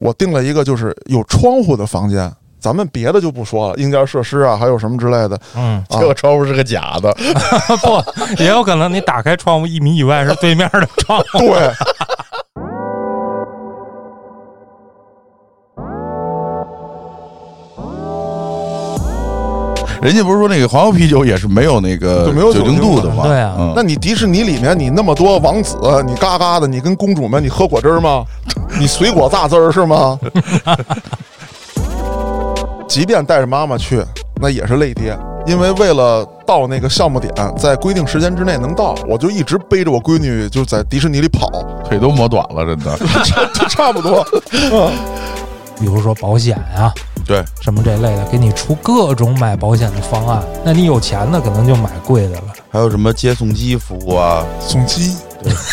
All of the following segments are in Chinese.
我订了一个就是有窗户的房间。咱们别的就不说了，硬件设施啊，还有什么之类的。嗯，啊这个窗户是个假的，不，也有可能你打开窗户一米以外是对面的窗户。对，人家不是说那个黄油啤酒也是没有那个就没有酒精度的吗？对啊嗯那你迪士尼里面你那么多王子，你嘎嘎的，你跟公主们你喝果汁儿吗？你水果榨汁儿是吗？即便带着妈妈去，那也是累爹，因为为了到那个项目点，在规定时间之内能到，我就一直背着我闺女就在迪士尼里跑，腿都磨短了，真的。差差不多。嗯比如说保险呀、对，什么这类的，给你出各种买保险的方案。那你有钱的可能就买贵的了。还有什么接送机服务啊？送机，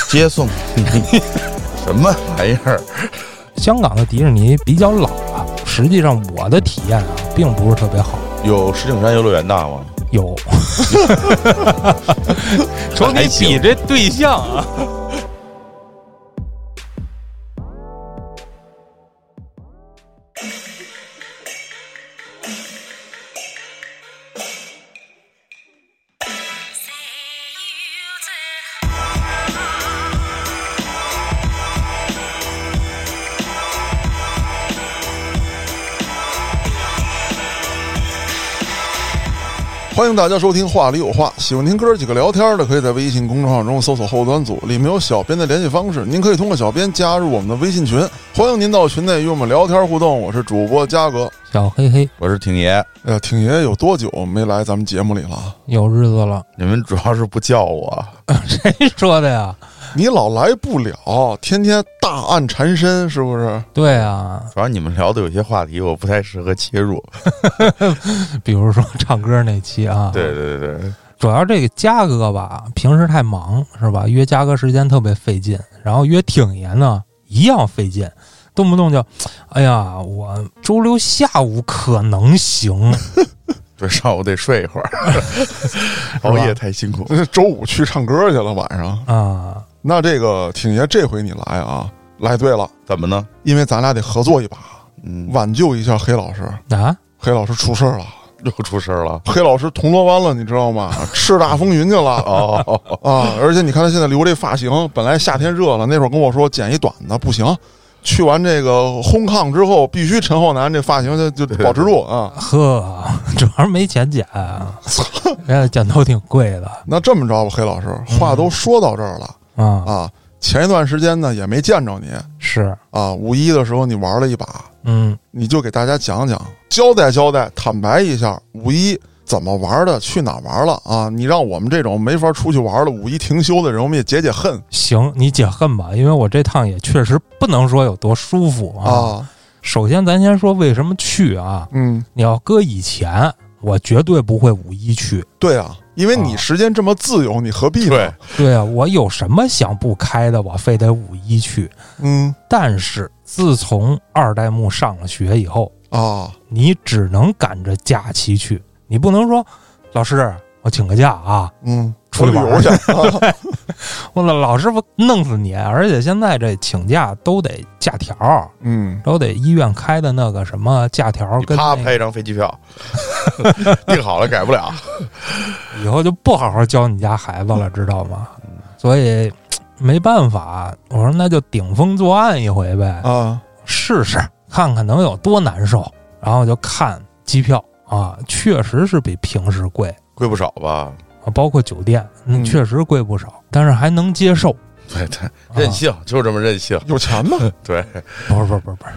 接送 什么玩意儿？香港的迪士尼比较老了，实际上我的体验啊，并不是特别好。有石景山游乐园大吗？有，瞅你比这对象啊。欢迎大家收听《话里有话》，喜欢听哥几个聊天的，可以在微信公众号中搜索“后端组”，里面有小编的联系方式，您可以通过小编加入我们的微信群，欢迎您到群内与我们聊天互动。我是主播嘉哥。小黑黑，我是挺爷，哎呀，挺爷有多久没来咱们节目里了？有日子了。你们主要是不叫我，谁说的呀？你老来不了，天天大案缠身，是不是？对啊，主要你们聊的有些话题我不太适合切入。比如说唱歌那期啊，对对对对，主要这个嘉哥吧，平时太忙是吧？约嘉哥时间特别费劲，然后约挺爷呢一样费劲，动不动就，哎呀，我周六下午可能行，对，上午得睡一会儿，熬夜太辛苦。周五去唱歌去了，晚上。啊，那这个挺爷这回你来啊，来对了，怎么呢？因为咱俩得合作一把，嗯，挽救一下黑老师。啊，黑老师出事儿了，又出事儿了。黑老师铜锣湾了，你知道吗？叱咤风云去了。哦，啊！而且你看他现在留这发型，本来夏天热了，那会儿跟我说剪一短的，不行。去完这个烘炕之后，必须陈浩南这发型就就 保持住啊！呵，主要是没钱剪，人家剪头挺贵的那这么着吧，黑老师，话都说到这儿了啊，啊。前一段时间呢，也没见着你是，啊。五一的时候你玩了一把，嗯，你就给大家讲讲，交代交代，坦白一下，五一怎么玩的，去哪玩了啊？你让我们这种没法出去玩的五一停休的人，我们也解解恨行，你解恨吧，因为我这趟也确实不能说有多舒服啊。啊。首先，咱先说为什么去啊？嗯，你要搁以前，我绝对不会五一去。对啊，因为你啊。时间这么自由，你何必呢？对，对啊，我有什么想不开的，我非得五一去。嗯。但是自从二代目上了学以后，啊，你只能赶着假期去，你不能说老师我请个假啊，嗯，出去旅游去。啊。我老老师傅弄死你！而且现在这请假都得假条，嗯，都得医院开的那个什么假条跟、那个啪拍一张飞机票，订好了改不了。以后就不好好教你家孩子了，知道吗？所以没办法，我说那就顶风作案一回呗，啊，试试看看能有多难受。然后就看机票啊，确实是比平时贵贵不少吧？啊，包括酒店，确实贵不少，但是还能接受。对对，任性，就这么任性。有钱嘛？对，不是不是不是不是，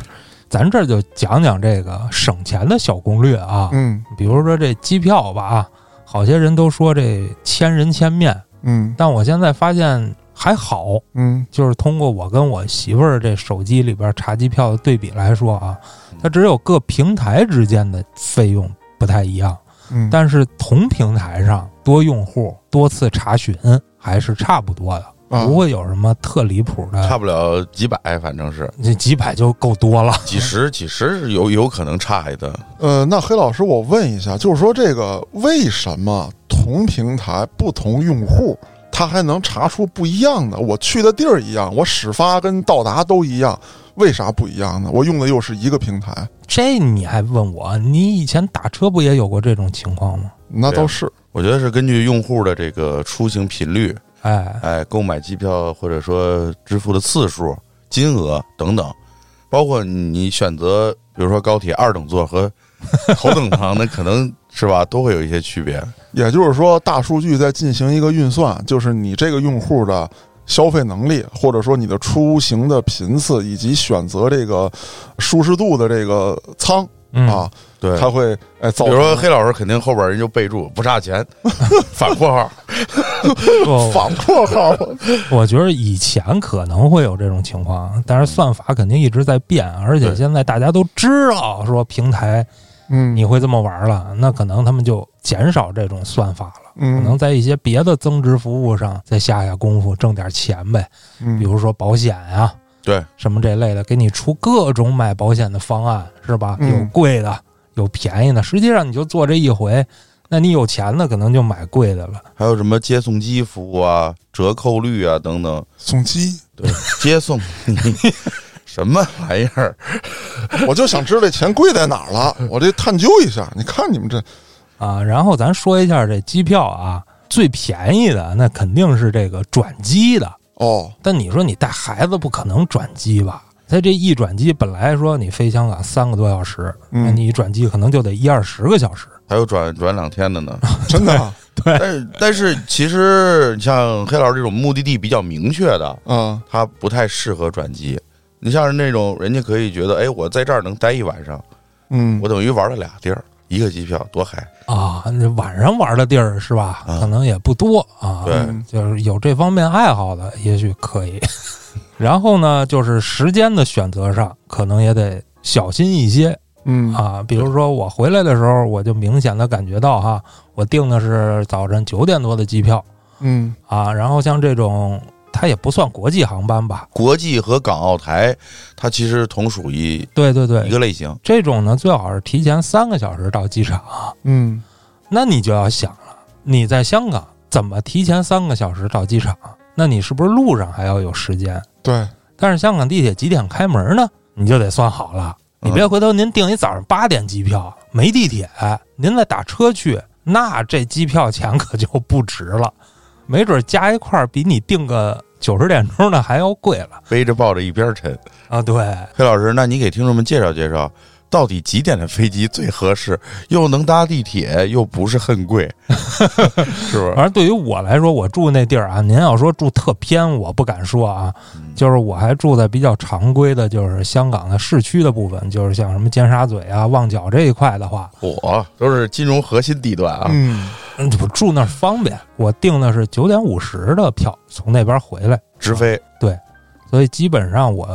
咱这就讲讲这个省钱的小攻略啊。嗯比如说这机票吧啊，好些人都说这千人千面，嗯但我现在发现还好，嗯就是通过我跟我媳妇儿这手机里边查机票的对比来说啊，它只有各平台之间的费用不太一样，嗯，但是同平台上多用户多次查询还是差不多的，啊不会有什么特离谱的，差不了几百，反正是这几百就够多了。几十，几十是有有可能差一的。呃，那黑老师，我问一下，就是说这个为什么同平台不同用户，他还能查出不一样的？我去的地儿一样，我始发跟到达都一样，为啥不一样呢？我用的又是一个平台，这你还问我？你以前打车不也有过这种情况吗？那倒是。我觉得是根据用户的这个出行频率，哎，哎，购买机票或者说支付的次数、金额等等，包括你选择，比如说高铁二等座和 头等舱，那可能是吧，都会有一些区别。也就是说，大数据在进行一个运算，就是你这个用户的消费能力，或者说你的出行的频次，以及选择这个舒适度的这个舱嗯啊，对，它会哎造比如说黑老师肯定后边人就备注不差钱，反括号。不反括号，我觉得以前可能会有这种情况，但是算法肯定一直在变，而且现在大家都知道说平台嗯，你会这么玩了，那可能他们就减少这种算法了，可能嗯在一些别的增值服务上再下下功夫，挣点钱呗，嗯，比如说保险啊、对，什么这类的，给你出各种买保险的方案，是吧？嗯有贵的，有便宜的，实际上你就做这一回，那你有钱的可能就买贵的了。还有什么接送机服务啊、折扣率啊等等。送机，对，接送 什么玩意儿？我就想知道这钱贵在哪儿了，我这探究一下。你看你们这，啊，然后咱说一下这机票啊，最便宜的那肯定是这个转机的。哦，但你说你带孩子不可能转机吧？他这一转机本来说你飞香港三个多小时，嗯那你一转机可能就得一二十个小时。还有转转两天的呢。真的啊，但是但是其实你像黑老师这种目的地比较明确的，嗯他不太适合转机。你像是那种人家可以觉得，哎，我在这儿能待一晚上，嗯我等于玩了俩地儿，一个机票多嗨。啊，那晚上玩的地儿是吧？啊可能也不多啊。对嗯就是有这方面爱好的，也许可以。然后呢，就是时间的选择上，可能也得小心一些嗯啊。比如说我回来的时候，我就明显的感觉到哈，我订的是早晨九点多的机票嗯啊。然后像这种，它也不算国际航班吧？国际和港澳台，它其实同属于对对对一，个类型。这种呢最好是提前三个小时到机场。嗯那你就要想了，你在香港怎么提前三个小时到机场？那你是不是路上还要有时间？对，但是香港地铁几点开门呢？你就得算好了。你别回头您订一早上八点机票，没地铁，您再打车去，那这机票钱可就不值了，没准加一块儿比你定个九十点钟的还要贵了背着抱着一边沉。啊！对，黑老师，那你给听众们介绍介绍，到底几点的飞机最合适，又能搭地铁，又不是很贵，是不是？反正对于我来说，我住那地儿啊，您要说住特偏，我不敢说啊，就是我还住在比较常规的，就是香港的市区的部分，就是像什么尖沙咀啊、旺角这一块的话，我都是金融核心地段啊。嗯住那儿方便。我订的是九点五十的票，从那边回来，直飞，对所以基本上我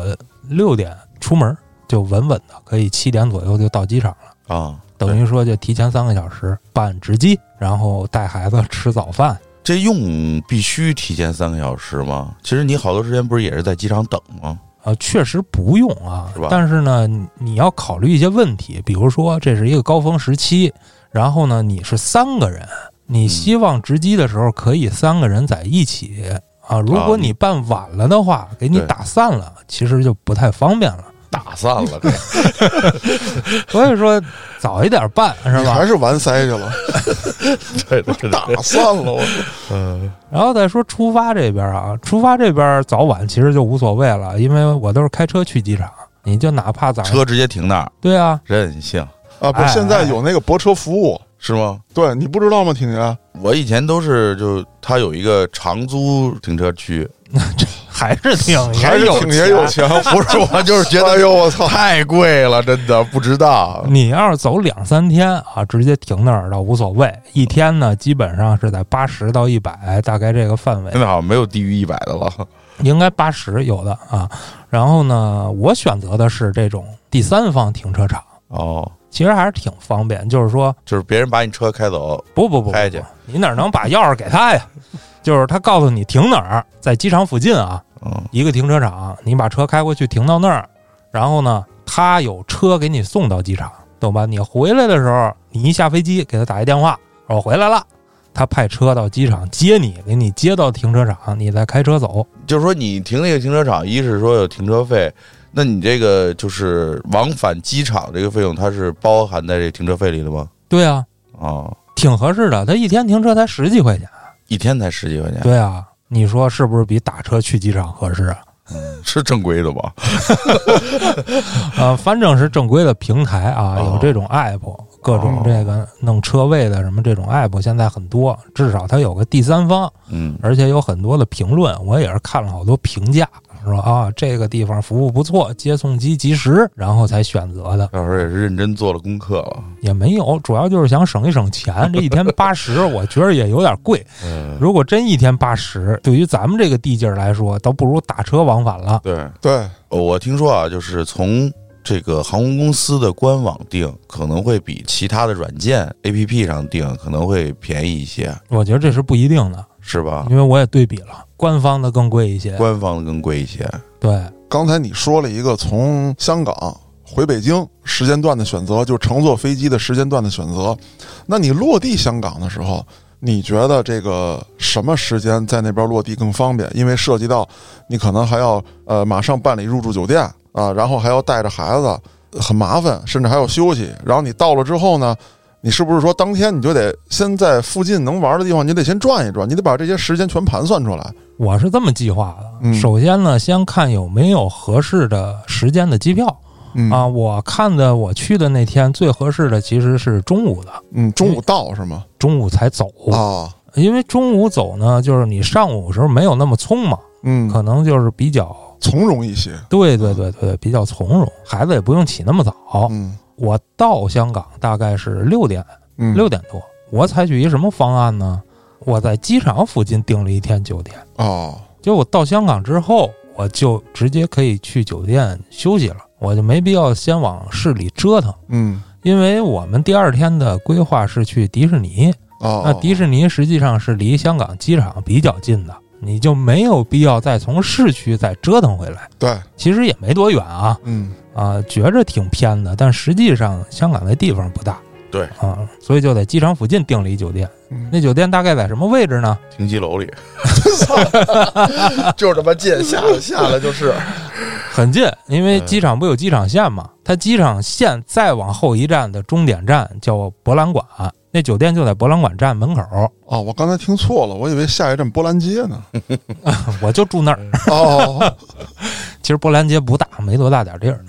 六点出门就稳稳的可以七点左右就到机场了。啊，等于说就提前三个小时办值机，然后带孩子吃早饭。这用必须提前三个小时吗？其实你好多时间不是也是在机场等吗？啊，确实不用啊是吧，但是呢，你你要考虑一些问题，比如说这是一个高峰时期，然后呢你是三个人，你希望值机的时候可以三个人在一起啊。如果你办晚了的话，给你打散了，其实就不太方便了。打散了，所以说早一点办是吧还？是完塞去了，对对对打散了我。嗯，然后再说出发这边啊，出发这边早晚其实就无所谓了，因为我都是开车去机场，你就哪怕早车直接停那儿，对啊，任性啊，不现在有那个泊车服务，是吗？对你不知道吗？挺爷，我以前都是就他有一个长租停车区，还是挺还是挺也有钱，不是我就是觉得 哎呦我操，太贵了，真的不值当。你要是走两三天啊，直接停那儿倒无所谓。一天呢，基本上是在八十到一百，大概这个范围现，在好像没有低于一百的了。应该八十有的啊。然后呢，我选择的是这种第三方停车场，哦，其实还是挺方便。就是说，就是别人把你车开走，不不不不开去，你哪能把钥匙给他呀？就是他告诉你停哪儿，在机场附近啊，嗯，一个停车场，你把车开过去停到那儿，然后呢，他有车给你送到机场，懂吧？你回来的时候，你一下飞机给他打一电话，我回来了，他派车到机场接你，给你接到停车场，你再开车走。就是说你停那个停车场，一是说有停车费，那你这个就是往返机场这个费用，它是包含在这停车费里的吗？对啊，啊，挺合适的。他一天停车才十几块钱。一天才十几块钱，对啊，你说是不是比打车去机场合适啊？是正规的吧？呃，反正是正规的平台啊，哦有这种 app，各种这个弄车位的什么这种 app 现在很多，至少它有个第三方，嗯，而且有很多的评论，我也是看了好多评价，说啊这个地方服务不错，接送机及时，然后才选择的，到时候也是认真做了功课了。也没有，主要就是想省一省钱，这一天八十，我觉得也有点贵。嗯，如果真一天八十，对于咱们这个地界儿来说，倒不如打车往返了。对，对，呃我听说啊，就是从这个航空公司的官网订，可能会比其他的软件 APP 上订可能会便宜一些，我觉得这是不一定的，是吧？因为我也对比了，官方的更贵一些。官方的更贵一些。对，刚才你说了一个从香港回北京时间段的选择，就乘坐飞机的时间段的选择。那你落地香港的时候，你觉得这个什么时间在那边落地更方便？因为涉及到你可能还要呃马上办理入住酒店啊，然后还要带着孩子，很麻烦，甚至还要休息。然后你到了之后呢？你是不是说当天你就得先在附近能玩的地方，你得先转一转，你得把这些时间全盘算出来？我是这么计划的。嗯首先呢，先看有没有合适的时间的机票嗯啊。我看的我去的那天最合适的其实是中午的，嗯，中午到是吗？中午才走，啊，因为中午走呢，就是你上午时候没有那么匆忙，嗯，可能就是比较。从容一些。对对对对，比较从容，孩子也不用起那么早。嗯我到香港大概是六点嗯，六点多，我采取一什么方案呢？我在机场附近订了一天酒店，哦，结果到香港之后，我就直接可以去酒店休息了，我就没必要先往市里折腾，嗯因为我们第二天的规划是去迪士尼，哦，那迪士尼实际上是离香港机场比较近的，你就没有必要再从市区再折腾回来。对，其实也没多远啊，嗯啊，觉着挺偏的，但实际上香港那地方不大。对啊，所以就在机场附近订了一酒店。嗯，那酒店大概在什么位置呢？停机楼里，就这么近，下了下了就是。很近，因为嗯机场不有机场线嘛？它机场线再往后一站的终点站叫博览馆，那酒店就在博览馆站门口，哦，我刚才听错了，我以为下一站波兰街呢。我就住那儿。哦，其实波兰街不大，没多大点地儿。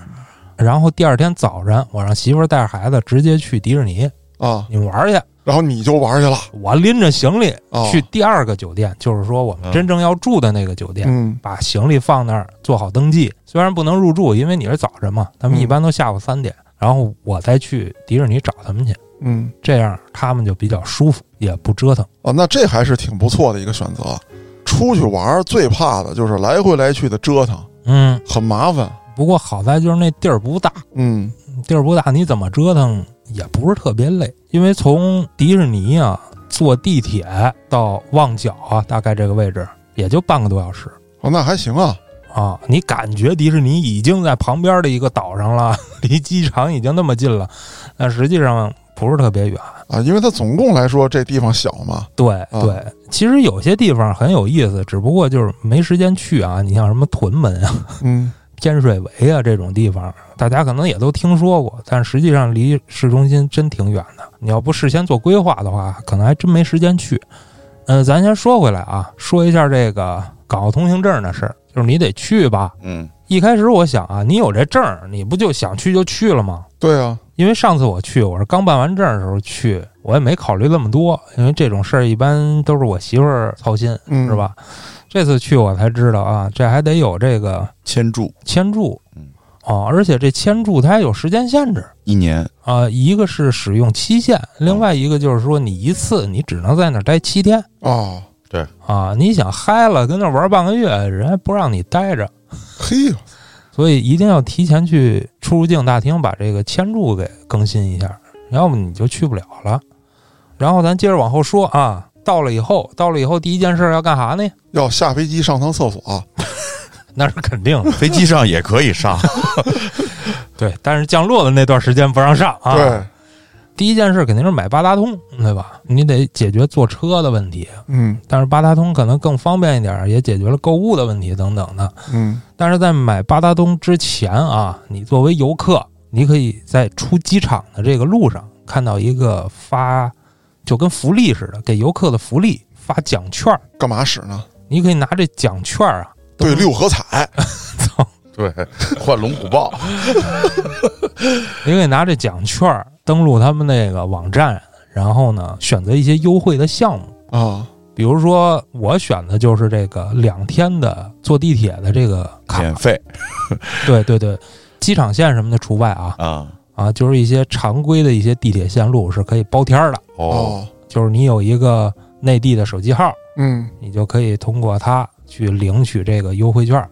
然后第二天早晨，我让媳妇儿带着孩子直接去迪士尼，啊，你们玩儿去。然后你就玩去了。我拎着行李哦去第二个酒店，就是说我们嗯真正要住的那个酒店。嗯把行李放那儿，做好登记。虽然不能入住，因为你是早晨嘛，他们嗯一般都下午三点，然后我再去迪士尼找他们去，嗯，这样他们就比较舒服，也不折腾。哦，那这还是挺不错的一个选择。出去玩最怕的就是来回来去的折腾，嗯，很麻烦。不过好在就是那地儿不大，嗯地儿不大，你怎么折腾也不是特别累，因为从迪士尼啊坐地铁到旺角啊，大概这个位置也就半个多小时。哦，那还行啊。啊，你感觉迪士尼已经在旁边的一个岛上了，离机场已经那么近了，但实际上不是特别远。啊，因为它总共来说这地方小嘛。对啊对，其实有些地方很有意思，只不过就是没时间去啊。你像什么屯门啊、嗯天水围啊这种地方，大家可能也都听说过，但实际上离市中心真挺远的。你要不事先做规划的话，可能还真没时间去。呃，咱先说回来啊，说一下这个港澳通行证的事儿，就是你得去吧。嗯一开始我想啊，你有这证，你不就想去就去了吗？对啊。因为上次我去，我是刚办完证的时候去，我也没考虑那么多，因为这种事儿一般都是我媳妇儿操心，嗯，是？吧？这次去我才知道啊，这还得有这个签注签注嗯，哦，而且这签注它还有时间限制一年，啊，一个是使用期限，另外一个就是说你一次你只能在那儿待七天哦，对啊，你想嗨了跟那儿玩半个月，人还不让你待着，嘿，所以一定要提前去出入境大厅把这个签注给更新一下，要么你就去不了了。然后咱接着往后说啊，到了以后，到了以后第一件事要干啥呢？要下飞机上趟厕所。那是肯定的，飞机上也可以上。对，但是降落的那段时间不让上啊。对，第一件事肯定是买八达通，对吧？你得解决坐车的问题，嗯但是八达通可能更方便一点，也解决了购物的问题等等的。嗯但是在买八达通之前啊，你作为游客，你可以在出机场的这个路上看到一个发，就跟福利似的，给游客的福利发奖券儿，干嘛使呢？你可以拿这奖券儿啊，对，六合彩。对，换龙虎豹，你可以拿这奖券儿登录他们那个网站，然后呢选择一些优惠的项目。啊，比如说，我选的就是这个两天的坐地铁的这个卡，免费对对对，机场线什么的除外啊啊。啊，就是一些常规的一些地铁线路是可以包天儿的，哦，哦，就是你有一个内地的手机号，嗯。你就可以通过它去领取这个优惠券儿，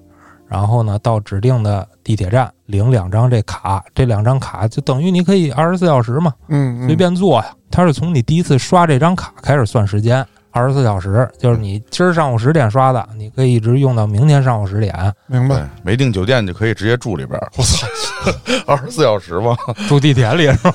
然后呢到指定的地铁站领两张这卡，这两张卡就等于你可以二十四小时嘛，嗯，嗯。随便坐呀。它是从你第一次刷这张卡开始算时间，二十四小时，就是你今儿上午十点刷的，你可以一直用到明天上午十点，明白。，没订酒店就可以直接住里边儿，我操，二十四小时吗。住地铁里是吧？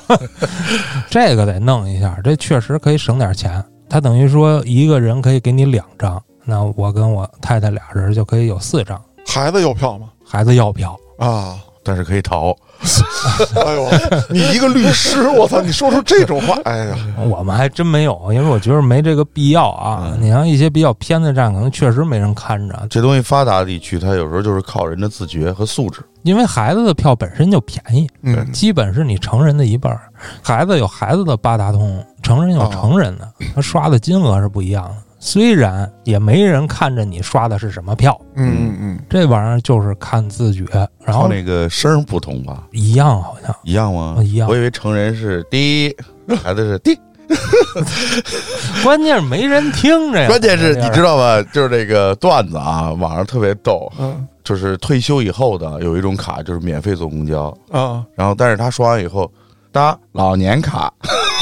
这个得弄一下，这确实可以省点钱。他等于说一个人可以给你两张，那我跟我太太俩人就可以有四张。孩子要票吗？孩子要票，啊，但是可以逃，哎呦，你一个律师，我操，你说出这种话，哎呀，我们还真没有，因为我觉得没这个必要啊。嗯你像一些比较偏的站，可能确实没人看着，这东西发达地区，它有时候就是靠人的自觉和素质。因为孩子的票本身就便宜，嗯基本是你成人的一半。孩子有孩子的八达通，成人有成人的，他刷的金额是不一样的。虽然也没人看着你刷的是什么票，嗯嗯嗯，这玩意儿就是看自觉，然后那个声不同吧？一样好像一样吗？一样我以为成人是滴，孩子是滴。关键是没人听着呀。关键是你知道，道吧？就是这个段子啊，网上特别逗。嗯就是退休以后的有一种卡，就是免费坐公交，啊然后但是他刷完以后搭老年卡，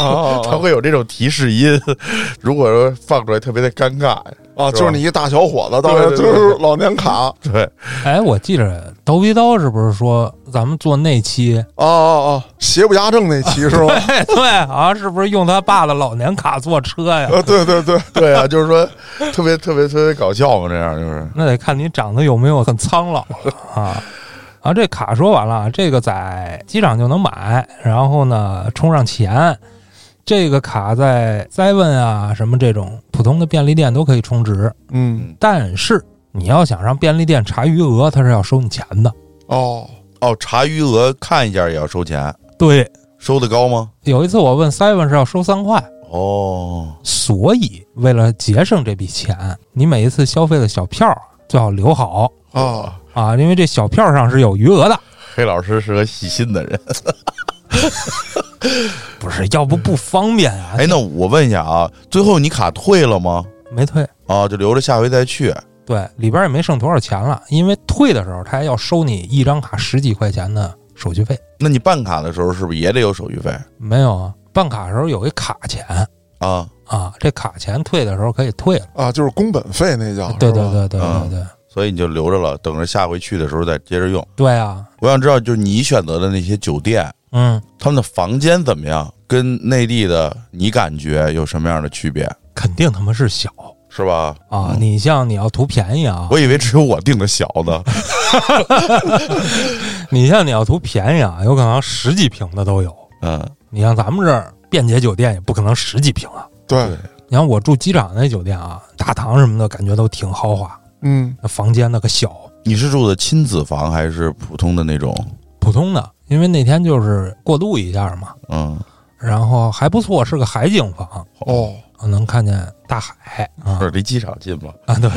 啊 它会有这种提示音，如果说放出来特别的尴尬。啊！就是你一大小伙子，到对对对就是老年卡啊对，哎，我记着刀逼刀是不是说咱们做那期？哦哦哦！邪不压正那期 是吧？哎，对啊，是不是用他爸的老年卡坐车呀？啊，对对对，对啊，就是说特别特别特别搞笑嘛，这样就是那得看你长得有没有很苍老啊。啊，这卡说完了，这个在机场就能买，然后呢充上钱，这个卡在 Seven 啊什么这种普通的便利店都可以充值，嗯但是你要想让便利店查余额，它是要收你钱的。哦哦，查余额看一下也要收钱，对，收的高吗？有一次我问 Seven 是要收三块，哦，所以为了节省这笔钱，你每一次消费的小票最好留好啊，啊，因为这小票上是有余额的。黑老师是个细心的人。不是，要不不方便啊。哎，那我问一下啊，最后你卡退了吗？没退，啊，就留着下回再去。对，里边也没剩多少钱了，因为退的时候他还要收你一张卡十几块钱的手续费。那你办卡的时候是不是也得有手续费没有啊，办卡的时候有一卡钱啊？啊，这卡钱退的时候可以退了。啊，就是工本费那叫，对对对对嗯对对所以你就留着了，等着下回去的时候再接着用。对啊，我想知道，就是你选择的那些酒店，嗯，他们的房间怎么样？跟内地的你感觉有什么样的区别？肯定他妈是小是吧？啊。嗯你像你要图便宜啊，我以为只有我订的小的。你像你要图便宜啊，有可能十几平的都有。嗯，你像咱们这儿便捷酒店也不可能十几平啊。对，你看我住机场那酒店啊，大堂什么的感觉都挺豪华，嗯那房间那个小，你是住的亲子房还是普通的那种？普通的。因为那天就是过渡一下嘛，嗯，然后还不错，是个海景房，哦，能看见大海啊是离机场近吗？啊，对，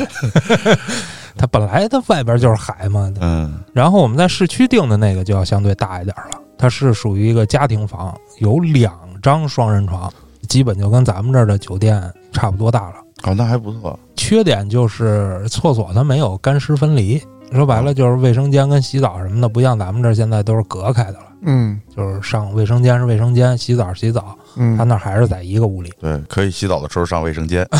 它本来它外边就是海嘛。嗯，然后我们在市区订的那个就要相对大一点了，它是属于一个家庭房，有两张双人床，基本就跟咱们这儿的酒店差不多大了。哦，那还不错。缺点就是厕所它没有干湿分离，说白了就是卫生间跟洗澡什么的，不像咱们这儿现在都是隔开的了，嗯就是上卫生间是卫生间，洗澡是洗澡，嗯，他那还是在一个屋里。对，可以洗澡的时候上卫生间。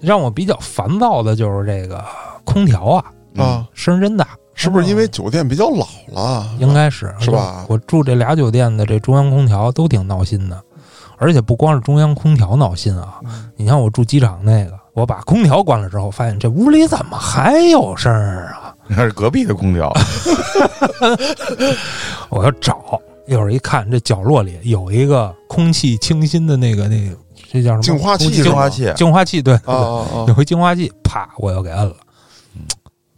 让我比较烦躁的就是这个空调啊，啊，声真大，是不是因为酒店比较老了？应该是是吧我住这俩酒店的这中央空调都挺闹心的，而且不光是中央空调闹心啊，嗯你像我住机场那个，我把空调关了之后，发现这屋里怎么还有声儿啊？那是隔壁的空调，我要找，一会儿一看，这角落里有一个空气清新的那个那个，这叫什么？净化器空气净化器，净化器，对，啊啊啊！有回净化器，啪，我又给摁了。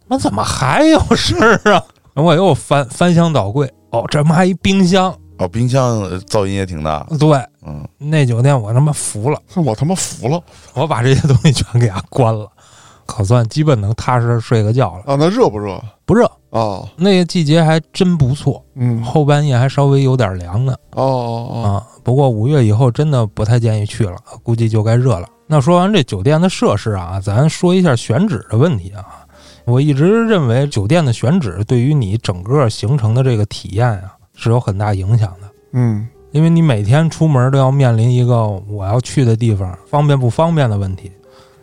那怎么还有声儿啊？我又翻翻箱倒柜，哦，这妈还一冰箱。哦，冰箱呃噪音也挺大，对，嗯，那酒店我他妈服了，我他妈服了我把这些东西全给它关了，可算基本能踏实睡个觉了。啊！那热不热不热，啊？那个季节还真不错，嗯，后半夜还稍微有点凉呢。哦哦啊，不过五月以后真的不太建议去了，估计就该热了。那说完这酒店的设施啊，咱说一下选址的问题啊。我一直认为酒店的选址对于你整个行程的这个体验啊是有很大影响的，嗯因为你每天出门都要面临一个我要去的地方方便不方便的问题。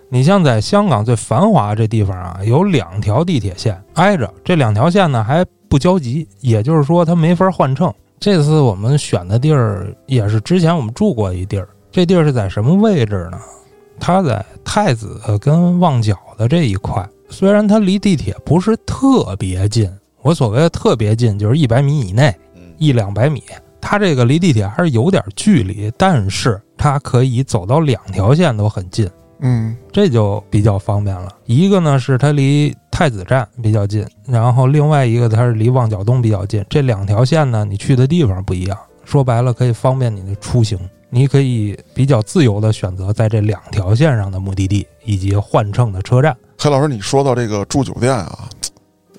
你像在香港最繁华这地方啊，有两条地铁线挨着，这两条线呢还不交集，也就是说它没法换乘。这次我们选的地儿也是之前我们住过一地儿，这地儿是在什么位置呢？它在太子跟旺角的这一块，虽然它离地铁不是特别近，我所谓的特别近就是一百米以内，嗯一两百米，它这个离地铁还是有点距离，但是它可以走到两条线都很近。嗯这就比较方便了。一个呢是它离太子站比较近，然后另外一个它是离旺角东比较近。这两条线呢，你去的地方不一样，说白了可以方便你的出行。你可以比较自由的选择在这两条线上的目的地以及换乘的车站。黑老师，你说到这个住酒店啊，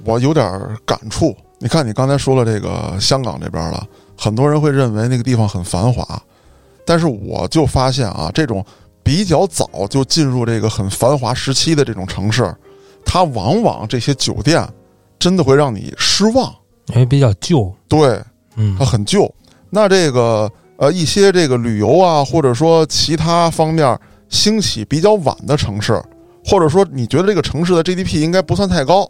我有点感触。你看，你刚才说了这个香港这边了，很多人会认为那个地方很繁华，但是我就发现啊，这种比较早就进入这个很繁华时期的这种城市，它往往这些酒店真的会让你失望。因为比较旧，对，嗯它，很旧。那这个呃一些这个旅游啊，或者说其他方面兴起比较晚的城市，或者说你觉得这个城市的 GDP 应该不算太高，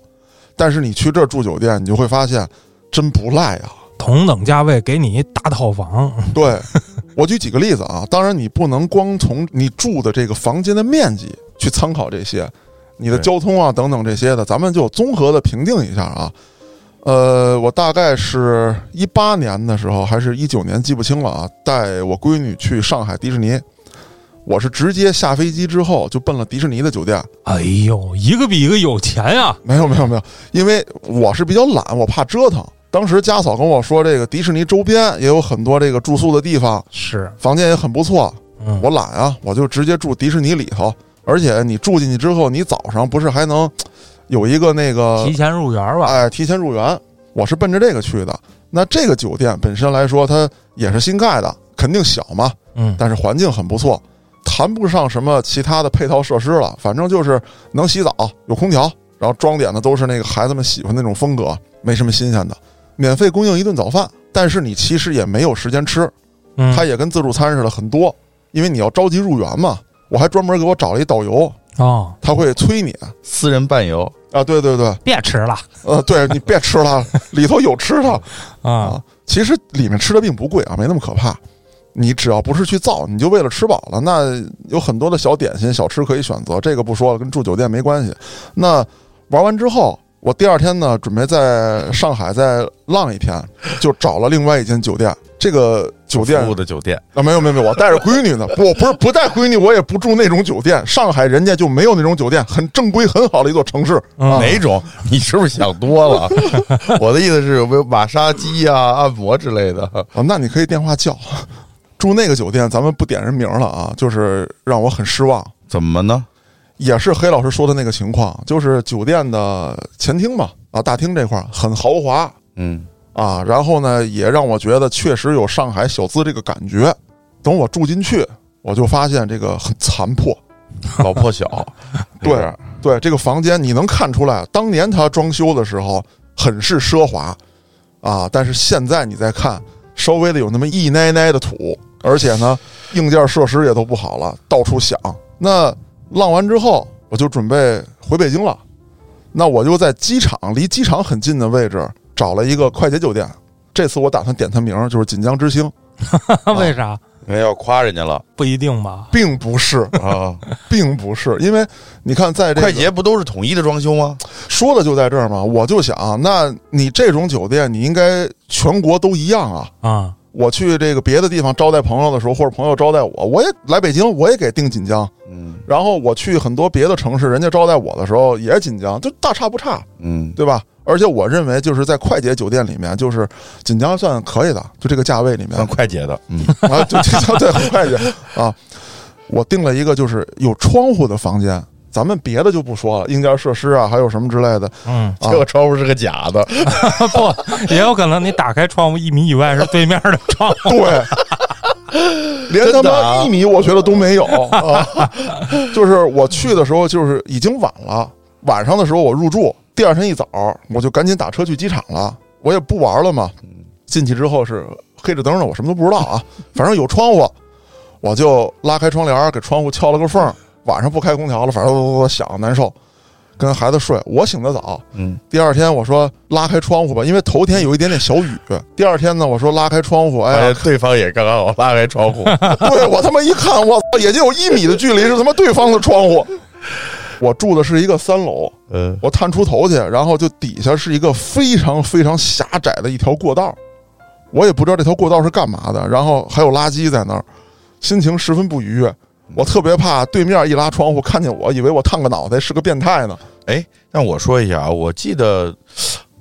但是你去这儿住酒店，你就会发现真不赖啊。同等价位给你一大套房，对，我举几个例子啊，当然你不能光从你住的这个房间的面积去参考这些，你的交通啊等等这些的，咱们就综合的评定一下啊。呃，我大概是一八年的时候，还是一九年，记不清了啊。带我闺女去上海迪士尼，我是直接下飞机之后就奔了迪士尼的酒店。哎呦，一个比一个有钱呀！没有没有没有，因为我是比较懒，我怕折腾。当时家嫂跟我说，这个迪士尼周边也有很多这个住宿的地方，是，房间也很不错。嗯，我懒啊，我就直接住迪士尼里头。而且你住进去之后，你早上不是还能有一个那个提前入园吧？哎提前入园？我是奔着这个去的。那这个酒店本身来说，它也是新盖的，肯定小嘛，嗯，但是环境很不错，谈不上什么其他的配套设施了，反正就是能洗澡，有空调，然后装点的都是那个孩子们喜欢那种风格，没什么新鲜的。免费供应一顿早饭，但是你其实也没有时间吃，嗯它也跟自助餐似的很多，因为你要着急入园嘛。我还专门给我找了一导游，哦，他会催你私人伴游，啊，对对对，别吃了呃，对你别吃了，里头有吃的啊！啊。其实里面吃的并不贵啊，没那么可怕。你只要不是去造，你就为了吃饱了，那有很多的小点心、小吃可以选择。这个不说了，跟住酒店没关系。那玩完之后，我第二天呢，准备在上海再浪一天，就找了另外一间酒店。这个酒店服务的酒店，啊，没有没有没有，我带着闺女呢。我，不是不带闺女，我也不住那种酒店。上海人家就没有那种酒店，很正规、很好的一座城市。嗯哪种？你是不是想多了？我的意思是有没有马杀鸡呀、按摩之类的？啊，那你可以电话叫。住那个酒店，咱们不点人名了啊，就是让我很失望。怎么呢？也是黑老师说的那个情况，就是酒店的前厅嘛，啊，大厅这块儿很豪华嗯，啊，然后呢，也让我觉得确实有上海小资这个感觉。等我住进去，我就发现这个很残破。老破小，对对，这个房间你能看出来，当年他装修的时候很是奢华啊，但是现在你再看，稍微的有那么一奶奶的土，而且呢，硬件设施也都不好了，到处响。那浪完之后，我就准备回北京了。那我就在机场离机场很近的位置找了一个快捷酒店。这次我打算点它名儿，就是锦江之星，为啥？因为要夸人家了不一定吧？并不是，啊！并不是，因为你看，在这个快捷不都是统一的装修吗？说的就在这儿嘛。我就想，那你这种酒店，你应该全国都一样啊。啊，我去这个别的地方招待朋友的时候，或者朋友招待我，我也来北京，我也给订锦江。嗯然后我去很多别的城市，人家招待我的时候也是锦江，就大差不差，嗯，对吧？而且我认为，就是在快捷酒店里面，就是锦江算可以的，就这个价位里面。算快捷的，嗯。啊，就锦江对很快捷。啊。我订了一个就是有窗户的房间，咱们别的就不说了，硬件设施啊，还有什么之类的，嗯，啊。这个窗户是个假的，不，也有可能你打开窗户一米以外是对面的窗户。对，连他妈一米我觉得都没有。啊。就是我去的时候，就是已经晚了，晚上的时候我入住，第二天一早我就赶紧打车去机场了，我也不玩了嘛。进去之后是黑着灯的，我什么都不知道啊，反正有窗户，我就拉开窗帘，给窗户敲了个缝。晚上不开空调了，反正我想难受，跟孩子睡。我醒得早，嗯第二天我说拉开窗户吧，因为头天有一点点小雨。第二天呢，我说拉开窗户，哎对方也刚刚好拉开窗户，对我他妈一看，我操，也就有一米的距离是他妈对方的窗户。我住的是一个三楼，嗯我探出头去，然后就底下是一个非常非常狭窄的一条过道，我也不知道这条过道是干嘛的，然后还有垃圾在那儿，心情十分不愉悦。我特别怕对面一拉窗户看见我，以为我烫个脑袋是个变态呢。哎，让我说一下啊，我记得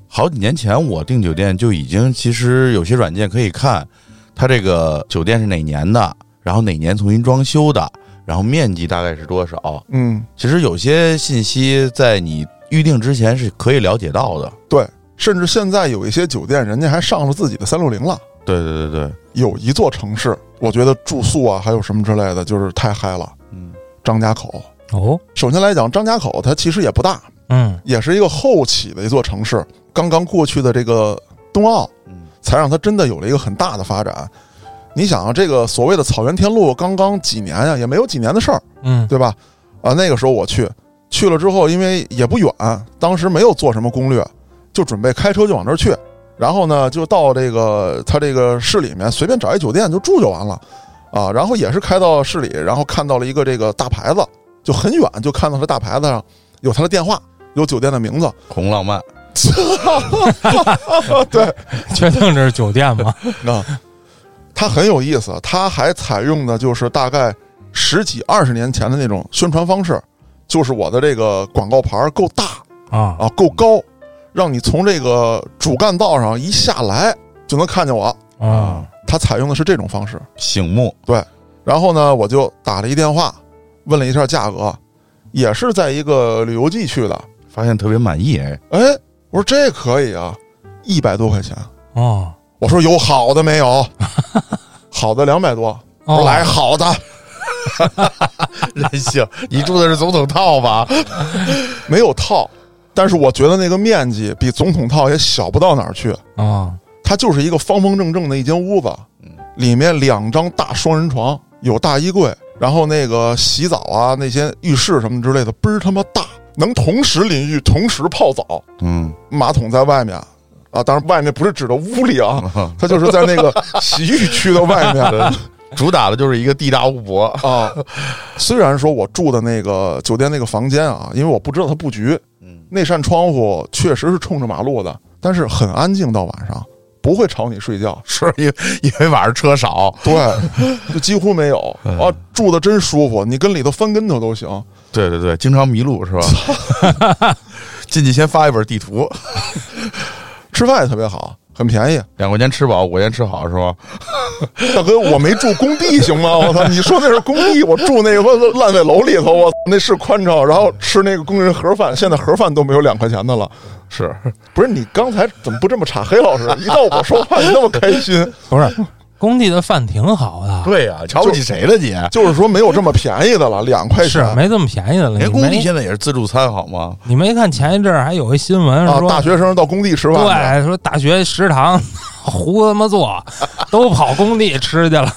好几年前我订酒店就已经，其实有些软件可以看它这个酒店是哪年的，然后哪年重新装修的，然后面积大概是多少。嗯，其实有些信息在你预定之前是可以了解到的。对，甚至现在有一些酒店，人家还上了自己的三六零了。对对对对，有一座城市，我觉得住宿啊，还有什么之类的，就是太嗨了。嗯张家口，哦，首先来讲，张家口它其实也不大，嗯也是一个后起的一座城市。刚刚过去的这个冬奥，嗯才让它真的有了一个很大的发展。你想啊，这个所谓的草原天路，刚刚几年呀、也没有几年的事儿，嗯对吧？啊，那个时候我去，去了之后，因为也不远，当时没有做什么攻略，就准备开车就往那儿去。然后呢，就到这个他这个市里面随便找一酒店就住就完了，啊，然后也是开到市里，然后看到了一个这个大牌子，就很远就看到他大牌子上有他的电话，有酒店的名字，红浪漫，对，确定这是酒店吗？啊，它很有意思，它还采用的就是大概十几二十年前的那种宣传方式，就是我的这个广告牌够大啊啊，够高，让你从这个主干道上一下来就能看见我。啊它采用的是这种方式，醒目对，然后呢，我就打了一电话，问了一下价格，也是在一个旅游季去的。发现特别满意。哎，哎，我说这可以啊，一百多块钱。哦我说有好的没有？好的两百多。我来好的，任性，你住的是总统套吧？没有套，但是我觉得那个面积比总统套也小不到哪儿去。啊它就是一个方方正正的一间屋子，里面两张大双人床，有大衣柜，然后那个洗澡啊那些浴室什么之类的倍儿他妈大，能同时淋浴，同时泡澡，嗯，马桶在外面。啊，当然，外面不是指的屋里啊，它就是在那个洗浴区的外面 主打的就是一个地大物博。啊。虽然说我住的那个酒店那个房间啊，因为我不知道它布局，嗯，那扇窗户确实是冲着马路的，但是很安静，到晚上不会吵你睡觉。是因为因为晚上车少。对，就几乎没有啊，住的真舒服，你跟里头翻跟头都行。对对对，经常迷路是吧？进去先发一本地图，吃饭也特别好，很便宜。两块钱吃饱，五块钱吃好是吧？大哥，我没住工地行吗？我操，你说那是工地，我住那个烂尾楼里头，我那是宽敞，然后吃那个工人盒饭，现在盒饭都没有两块钱的了。是，不是你刚才怎么不这么插黑老师？一到我说话你那么开心，不是，工地的饭挺好的，对呀、瞧不起谁了你？就是说没有这么便宜的了，两块是钱没这么便宜的了。连工地现在也是自助餐好吗？你没看前一阵儿还有一新闻啊！说，大学生到工地吃饭去，对，说大学食堂 胡他妈做，都跑工地吃去了。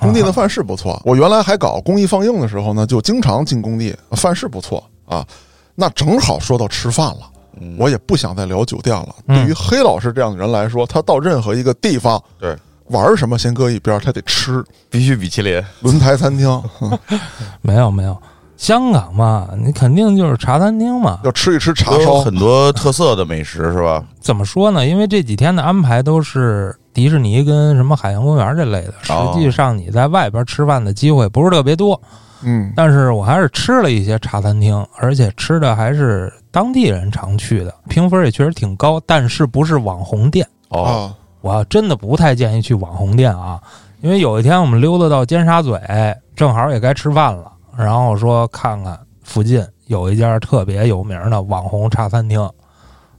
工地的饭是不错。我原来还搞公益放映的时候呢，就经常进工地，饭是不错啊。那正好说到吃饭了，嗯我也不想再聊酒店了。嗯对于黑老师这样的人来说，他到任何一个地方对玩什么先搁一边儿，他得吃必须米其林，轮台餐厅，嗯 没有没有，香港嘛，你肯定就是茶餐厅嘛。要吃一吃茶有烧。很多特色的美食是吧？怎么说呢？因为这几天的安排都是迪士尼跟什么海洋公园这类的，实哦际上你在外边吃饭的机会不是特别多。嗯，但是我还是吃了一些茶餐厅，而且吃的还是当地人常去的，评分也确实挺高，但是不是网红店。哦，啊，我真的不太建议去网红店啊，因为有一天我们溜达到尖沙咀，正好也该吃饭了，然后说看看附近有一家特别有名的网红茶餐厅，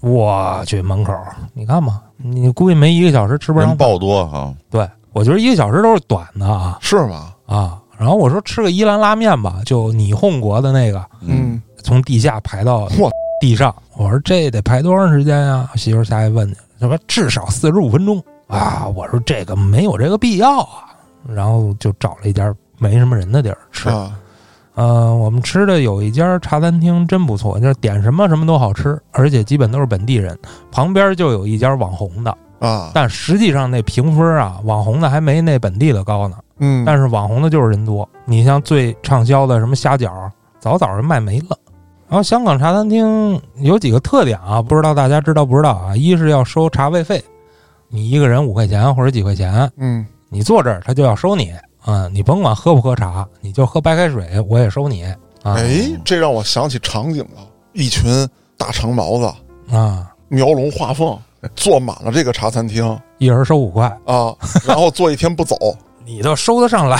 我去门口，你看吧，你估计没一个小时吃不上饭。人爆多哈，对我觉得一个小时都是短的啊是吗？啊。然后我说吃个伊兰拉面吧，就你哄国的那个，嗯，从地下排到嚯地上。我说这得排多长时间呀？媳妇儿下去问去，他说至少四十五分钟啊。我说这个没有这个必要啊。然后就找了一家没什么人的地儿吃。啊，呃，我们吃的有一家茶餐厅真不错，就是点什么什么都好吃，而且基本都是本地人。旁边就有一家网红的，啊，但实际上那评分啊，网红的还没那本地的高呢。嗯，但是网红的就是人多。你像最畅销的什么虾饺，早早就卖没了。然后香港茶餐厅有几个特点啊，不知道大家知道不知道啊？一是要收茶位费，你一个人五块钱或者几块钱，嗯，你坐这儿他就要收你。嗯，你甭管喝不喝茶，你就喝白开水，我也收你啊。哎，这让我想起场景了，一群大长毛子啊，描龙画凤，坐满了这个茶餐厅一人收五块，啊，然后坐一天不走。你都收得上来。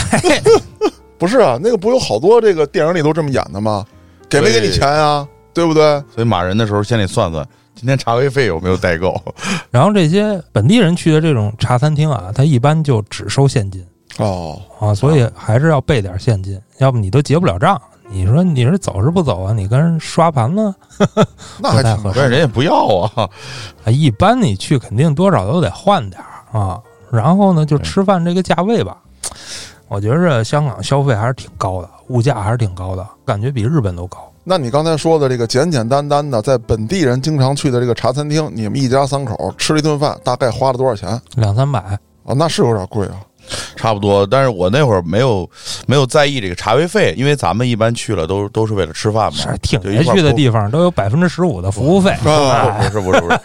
不是啊，那个不有好多这个电影里都这么演的吗？给没给你钱啊？对不对？所以骂人的时候先得算算今天茶位费有没有代购。然后这些本地人去的这种茶餐厅啊，他一般就只收现金。哦，啊，所以还是要备点现金，要不你都结不了账。你说你是走是不走啊？你跟人刷盘子？那还合不是人也不要啊，啊，一般你去肯定多少都得换点儿啊。然后呢，就吃饭这个价位吧，我觉着香港消费还是挺高的，物价还是挺高的，感觉比日本都高。那你刚才说的这个简简单单的，在本地人经常去的这个茶餐厅，你们一家三口吃了一顿饭，大概花了多少钱啊？两三百啊，那是有点贵啊。差不多。但是我那会儿没有没有在意这个茶位费，因为咱们一般去了都都是为了吃饭嘛。是挺就一块儿爷去的地方都有百分之十五的服务费。啊不是不是不是，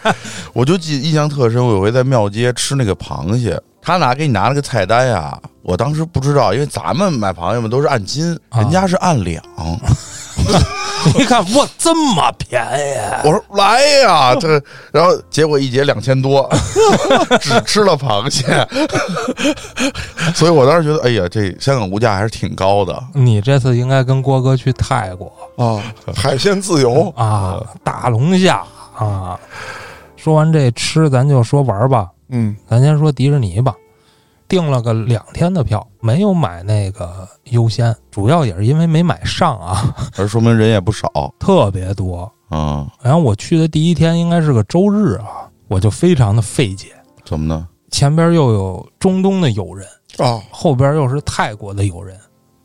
我就记印象特深。我有回在庙街吃那个螃蟹，他拿给你拿了个菜单呀，我当时不知道，因为咱们买螃蟹嘛都是按斤，啊人家是按两。你看哇，这么便宜，我说来呀，这然后结果一节两千多，只吃了螃蟹，所以我当时觉得，哎呀，这香港物价还是挺高的。你这次应该跟郭哥去泰国。啊，海鲜自由啊，大龙虾啊。说完这吃，咱就说玩吧。嗯，咱先说迪士尼吧，订了个两天的票，没有买那个优先，主要也是因为没买上啊，而说明人也不少 特别多。啊、然后我去的第一天应该是个周日啊，我就非常的费解，怎么呢？前边又有中东的友人，啊，后边又是泰国的友人。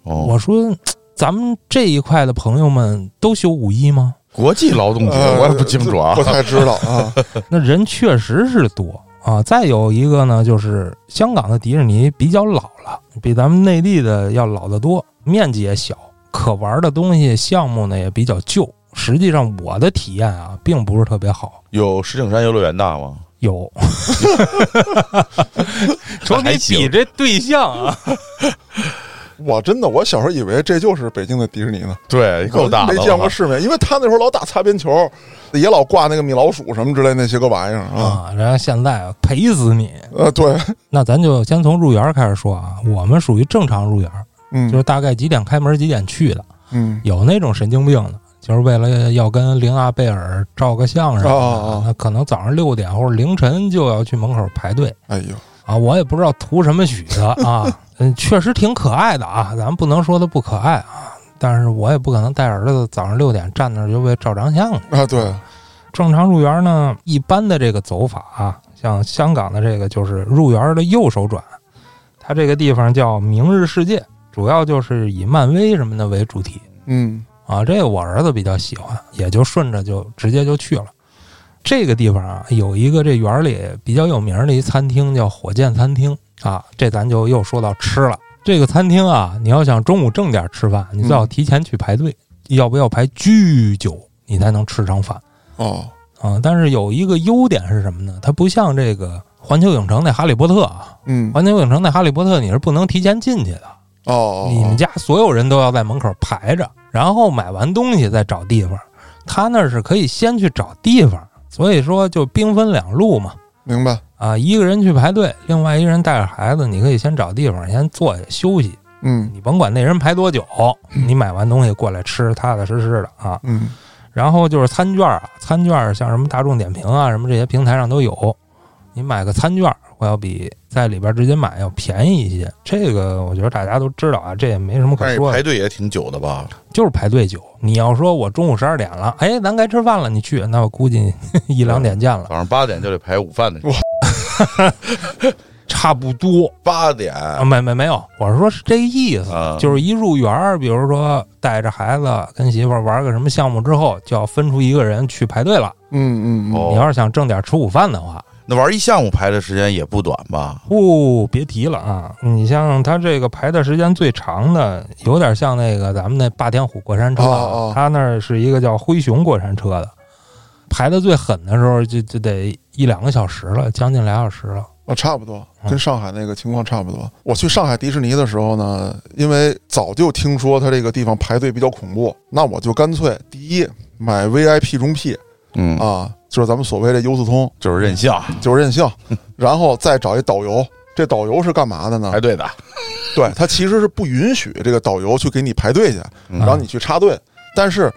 哦，我说，咱们这一块的朋友们都休五一吗？国际劳动节呃我也不清楚啊不。太知道啊。那人确实是多啊。再有一个呢，就是香港的迪士尼比较老了，比咱们内地的要老得多，面积也小，可玩的东西项目呢也比较旧。实际上我的体验啊，并不是特别好。有石景山游乐园大吗？有，瞅你比这对象啊，我真的，我小时候以为这就是北京的迪士尼呢，对，够大没见过世面，因为他那时候老打擦边球，也老挂那个米老鼠什么之类那些个玩意儿啊。啊，然后现在啊赔死你。呃，对，那咱就先从入园开始说啊，我们属于正常入园，嗯，就是大概几点开门几点去的。嗯有那种神经病的，就是为了要跟玲娜贝尔照个相什么的，哦哦哦那可能早上六点或者凌晨就要去门口排队哎呦，啊！我也不知道图什么许的啊，嗯，确实挺可爱的啊，咱不能说它不可爱啊，但是我也不可能带儿子早上六点站那儿就为照张相去。啊，对，正常入园呢，一般的这个走法啊，像香港的这个就是入园的右手转，它这个地方叫明日世界，主要就是以漫威什么的为主题。嗯啊，这个我儿子比较喜欢，也就顺着就直接就去了。这个地方啊，有一个这园里比较有名儿的一餐厅，叫火箭餐厅啊。这咱就又说到吃了。这个餐厅啊，你要想中午正点吃饭，你最好提前去排队，要不要排巨久，你才能吃上饭哦，啊。但是有一个优点是什么呢？它不像这个环球影城那哈利波特啊，嗯，环球影城那哈利波特你是不能提前进去的，哦，你们家所有人都要在门口排着，然后买完东西再找地方。他那是可以先去找地方，所以说就兵分两路嘛。明白，啊，一个人去排队，另外一个人带着孩子，你可以先找地方先坐下休息。嗯你甭管那人排多久，你买完东西过来吃，踏踏实实的啊。嗯然后就是餐券啊，餐券像什么大众点评啊，什么这些平台上都有。你买个餐券我要比在里边直接买要便宜一些，这个我觉得大家都知道啊，这也没什么可说的排。队也挺久的吧？就是排队久。你要说我中午十二点了，哎，咱该吃饭了，你去，那我估计 一两点见了，早上八点就得排午饭的，差不多。八点。啊，没没没有，我是说是这意思，啊，就是一入园儿，比如说带着孩子跟媳妇儿玩个什么项目之后，就要分出一个人去排队了。嗯嗯哦。你要是想挣点吃午饭的话，那玩一项目排的时间也不短吧？哦，别提了啊！你像他这个排的时间最长的，有点像那个咱们那霸天虎过山车，哦哦。他那儿是一个叫灰熊过山车的，排的最狠的时候就就得一两个小时了，将近俩小时了。啊，差不多，嗯跟上海那个情况差不多。我去上海迪士尼的时候呢，因为早就听说它这个地方排队比较恐怖，那我就干脆第一买 VIP 中 P 嗯，啊，就是咱们所谓的优速通，就是任性就是任性，然后再找一导游。这导游是干嘛的呢排？队的，对他其实是不允许这个导游去给你排队去，嗯然后你去插队，但是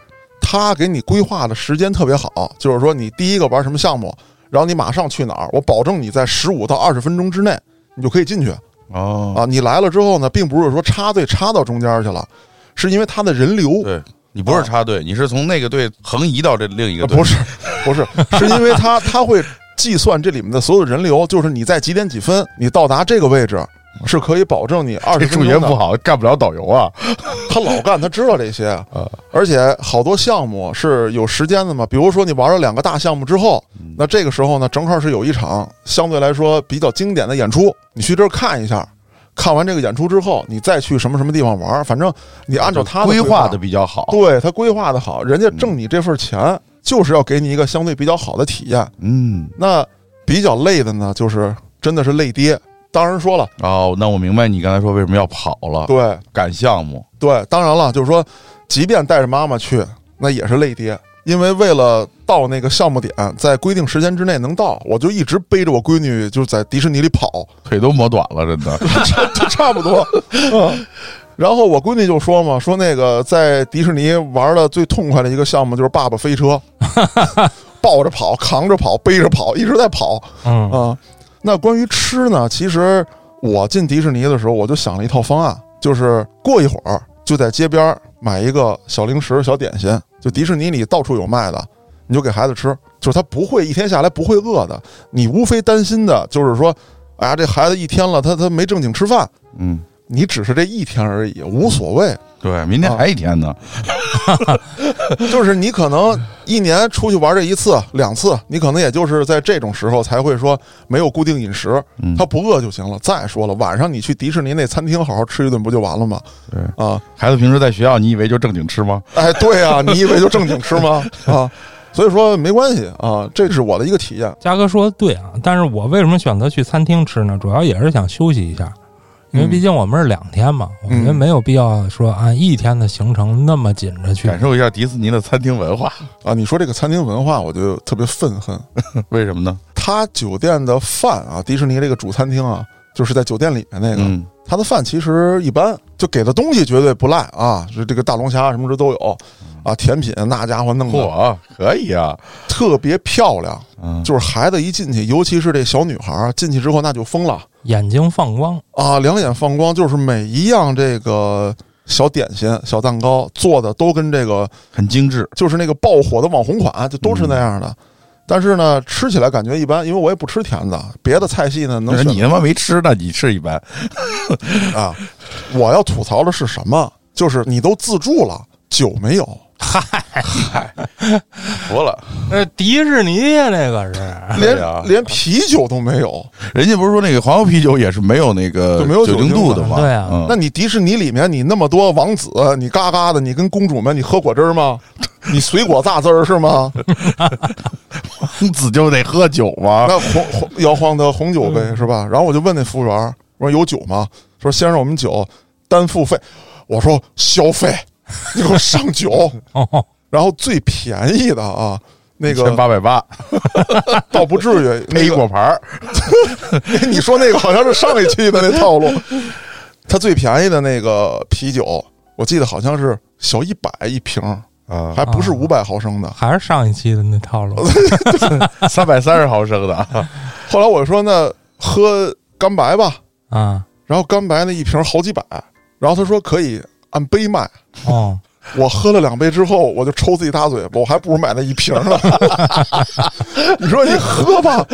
他给你规划的时间特别好，就是说你第一个玩什么项目，然后你马上去哪儿，我保证你在十五到二十分钟之内你就可以进去哦，啊。你来了之后呢，并不是说插队插到中间去了，是因为他的人流对你不是插队，你是从那个队横移到这另一个队，呃不是 不是，是因为他他会计算这里面的所有人流，就是你在几点几分你到达这个位置。是可以保证你二这十分钟的数学不好，干不了导游啊。他老干，他知道这些，啊而且好多项目是有时间的嘛。比如说你玩了两个大项目之后，嗯那这个时候呢，正好是有一场相对来说比较经典的演出，你去这儿看一下。看完这个演出之后，你再去什么什么地方玩，反正你按照他的规划划的比较好，对他规划的好，人家挣你这份钱就是要给你一个相对比较好的体验。嗯，那比较累的呢，就是真的是累爹。当然说了，哦，那我明白你刚才说为什么要跑了，对。赶项目，对，当然了，就是说，即便带着妈妈去，那也是累爹，因为为了到那个项目点，在规定时间之内能到，我就一直背着我闺女就在迪士尼里跑，腿都磨短了，真的。差差不多。嗯，然后我闺女就说嘛，说那个在迪士尼玩的最痛快的一个项目就是爸爸飞车，抱着跑，扛着跑，背着跑，一直在跑。嗯。啊，那关于吃呢，其实我进迪士尼的时候，我就想了一套方案，就是过一会儿就在街边买一个小零食、小点心，就迪士尼里到处有卖的，你就给孩子吃，就是他不会一天下来不会饿的，你无非担心的就是说，哎呀，这孩子一天了，他他没正经吃饭，嗯，你只是这一天而已，无所谓。对，明天还一天呢。就是你可能一年出去玩这一次两次，你可能也就是在这种时候才会说没有固定饮食，嗯他不饿就行了。再说了，晚上你去迪士尼那餐厅好好吃一顿不就完了吗？对啊，孩子平时在学校，你以为就正经吃吗？哎，对啊，你以为就正经吃吗？啊，所以说没关系啊，这是我的一个体验。嘉哥说的对啊，但是我为什么选择去餐厅吃呢？主要也是想休息一下，因为嗯毕竟我们是两天嘛，我觉得嗯没有必要说按一天的行程那么紧着去。感受一下迪士尼的餐厅文化，啊，你说这个餐厅文化，我就特别愤恨。为什么呢？他酒店的饭啊，迪士尼这个主餐厅啊，就是在酒店里面那个，嗯，他的饭其实一般，就给的东西绝对不赖啊，是这个大龙虾什么的都有啊，甜品那家伙弄的嚯，可以啊，特别漂亮，嗯，就是孩子一进去，尤其是这小女孩进去之后那就疯了眼睛放光，啊，两眼放光，就是每一样这个小点心、小蛋糕做的都跟这个很精致。就是那个爆火的网红款，就都是那样的。但是呢，吃起来感觉一般，因为我也不吃甜的，别的菜系呢能选你他妈没吃呢，你吃一般。啊。我要吐槽的是什么？就是你都自助了，酒没有，服了。那，迪士尼呀，那个是连、连啤酒都没有。人家不是说那个黄油啤酒也是没有那个就没有酒精度的吗？对啊嗯那你迪士尼里面你那么多王子，你嘎嘎的，你跟公主们你喝果汁吗？你水果榨汁儿是吗？王子就得喝酒吗？那红红摇晃的红酒呗，是吧？然后我就问那服务员，我说有酒吗？说先生，我们酒单付费。我说消费，你给我上酒。哦，然后最便宜的啊，那个八百八，倒不至于。那一果盘儿，你说那个好像是上一期的那套路。它最便宜的那个啤酒，我记得好像是小一百一瓶，啊，还不是啊五百毫升的。还是上一期的那套路。三百三十毫升的，后来我说那喝干白吧，啊，然后干白那一瓶好几百，然后他说可以按杯卖。哦，我喝了两杯之后，我就抽自己大嘴巴，我还不如买那一瓶呢。你说你喝吧，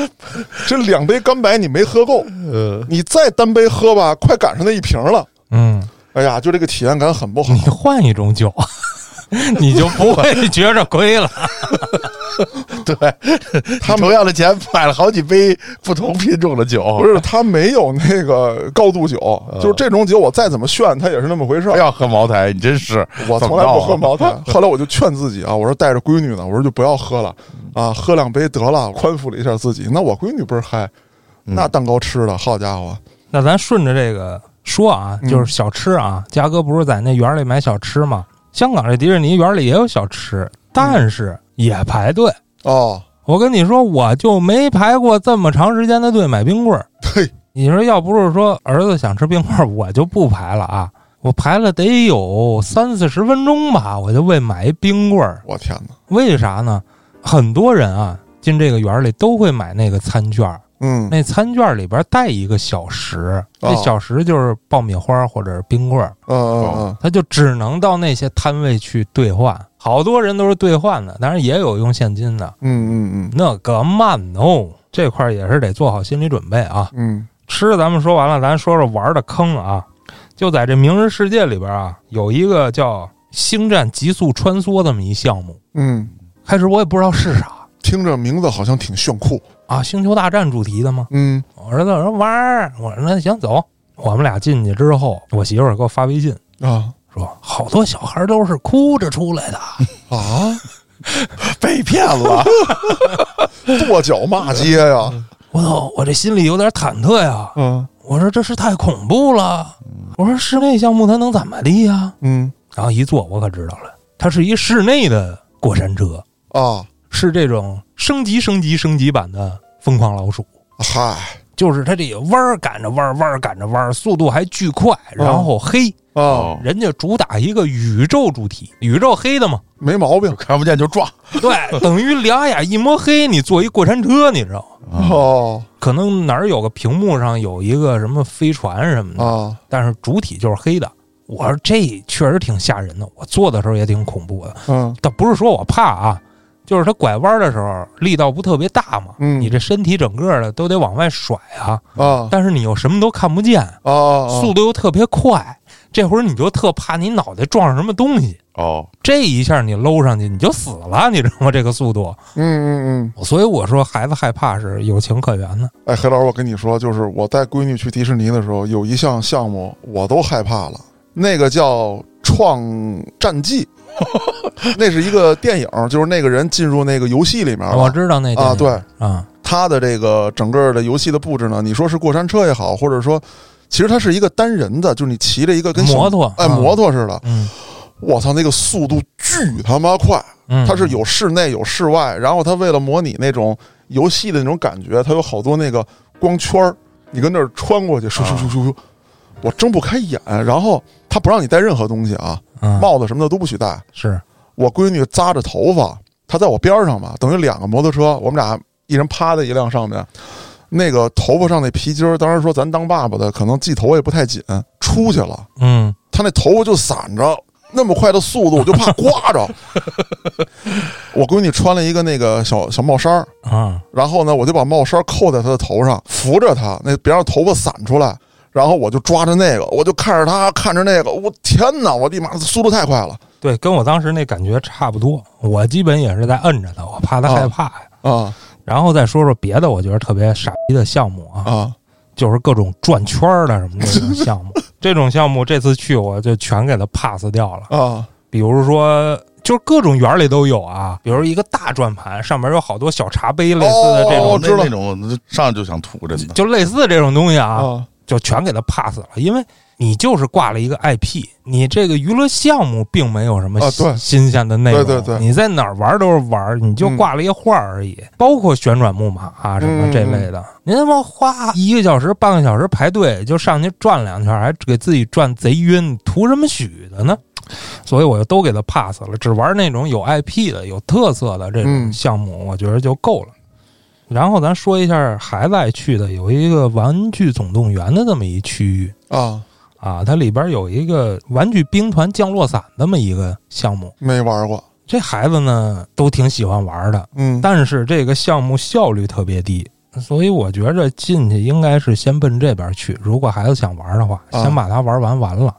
这两杯干白你没喝够，呃，你再单杯喝吧，快赶上那一瓶了。嗯，哎呀，就这个体验感很不好你。换一种酒，你就不会觉着亏了。对，他同样的钱买了好几杯不同品种的酒，不是，他没有那个高度酒，就是这种酒，我再怎么炫，它也是那么回事儿。要喝茅台，你真是我从来不喝茅台。后来我就劝自己啊，我说带着闺女呢，我说就不要喝了啊，喝两杯得了，宽抚了一下自己。那我闺女不是嗨，那蛋糕吃的好家伙，那咱顺着这个说啊，嗯就是小吃啊。嘉哥不是在那园里买小吃吗？香港这迪士尼园里也有小吃，但是也排队。哦，我跟你说，我就没排过这么长时间的队买冰棍儿。嘿，你说要不是说儿子想吃冰棍儿，我就不排了啊。我排了得有三四十分钟吧，我就为买一冰棍儿。我天哪，为啥呢？很多人啊进这个园里都会买那个餐券儿，嗯，那餐券里边带一个小时，哦这小时就是爆米花或者是冰棍儿，嗯嗯嗯，他就只能到那些摊位去兑换。好多人都是兑换的，当然也有用现金的。嗯嗯嗯那个慢哦，这块儿也是得做好心理准备啊。嗯吃的咱们说完了，咱说说玩的坑啊。就在这明日世界里边啊，有一个叫《星战极速穿梭》这么一项目。嗯，开始我也不知道是啥听着名字好像挺炫酷。啊，星球大战主题的吗？嗯我儿子说玩儿，我说那行走。我们俩进去之后，我媳妇儿给我发微信啊说，好多小孩都是哭着出来的。啊，被骗了，跺脚骂街呀，我操，我这心里有点忐忑呀。嗯我说这是太恐怖了。我说室内项目它能怎么的呀？嗯然后一坐，我可知道了，它是一室内的过山车，啊，是这种升级、升级、升级版的疯狂老鼠。嗨就是它这个弯儿赶着弯儿，弯儿赶着弯儿，速度还巨快，然后黑。啊，人家主打一个宇宙主题，宇宙黑的嘛，没毛病看不见就撞。对，等于两眼一摸黑，你坐一过山车，你知道吗？哦可能哪儿有个屏幕上有一个什么飞船什么的，啊，但是主体就是黑的。我说这确实挺吓人的，我坐的时候也挺恐怖的。嗯倒不是说我怕啊，就是它拐弯的时候力道不特别大嘛，嗯。你这身体整个的都得往外甩啊，啊。但是你又什么都看不见，啊，速度又特别快，这会儿你就特怕你脑袋撞上什么东西，哦，这一下你搂上去你就死了，你知道吗？这个速度，嗯嗯嗯，所以我说孩子害怕是有情可原的。哎，黑老师，我跟你说，就是我带闺女去迪士尼的时候，有一项项目我都害怕了，那个叫《创战记》，那是一个电影，就是那个人进入那个游戏里面了我知道那啊，对，啊，他的这个整个的游戏的布置呢，你说是过山车也好，或者说，其实它是一个单人的，就是你骑着一个跟摩托，哎啊摩托似的，嗯我操，那个速度巨他妈快！嗯，它是有室内有室外，然后它为了模拟那种游戏的那种感觉，它有好多那个光圈儿，你跟那儿穿过去，咻咻咻咻咻，我睁不开眼。然后他不让你带任何东西啊，嗯帽子什么的都不许戴。是我闺女扎着头发，她在我边上嘛，等于两个摩托车，我们俩一人趴在一辆上面。那个头发上那皮筋儿，当时说咱当爸爸的可能系头也不太紧，出去了，嗯他那头发就散着，那么快的速度，我就怕刮着。我闺女穿了一个那个小小帽衫儿，啊然后呢，我就把帽衫扣在她的头上，扶着她，那别让头发散出来。然后我就抓着那个，我就看着他，看着那个，我天哪！我的妈，速度太快了！对，跟我当时那感觉差不多。我基本也是在摁着他，我怕他害怕呀。啊然后再说说别的，我觉得特别傻逼的项目啊，啊就是各种转圈儿的什么这种项目。这种项目这次去我就全给他 pass 掉了。啊比如说，就是各种园儿里都有啊，比如一个大转盘，上面有好多小茶杯，类似的这种，哦我知道那那种上来就想吐，真的。就类似这种东西啊，啊就全给他 pass 了，因为你就是挂了一个 IP，你这个娱乐项目并没有什么新新鲜的内容，对对对。你在哪儿玩都是玩，你就挂了一画而已，包括旋转木马啊什么这类的，您他妈花一个小时、半个小时排队就上去转两圈，还给自己转贼晕，图什么许的呢？所以我就都给他 pass 了，只玩那种有 IP 的、有特色的这种嗯。项目，我觉得就够了。然后咱说一下孩子爱去的，有一个玩具总动员的这么一区域。啊，啊，它里边有一个玩具兵团降落伞这么一个项目，没玩过。这孩子呢都挺喜欢玩的，嗯。但是这个项目效率特别低，所以我觉着进去应该是先奔这边去。如果孩子想玩的话，啊。先把它玩完完了，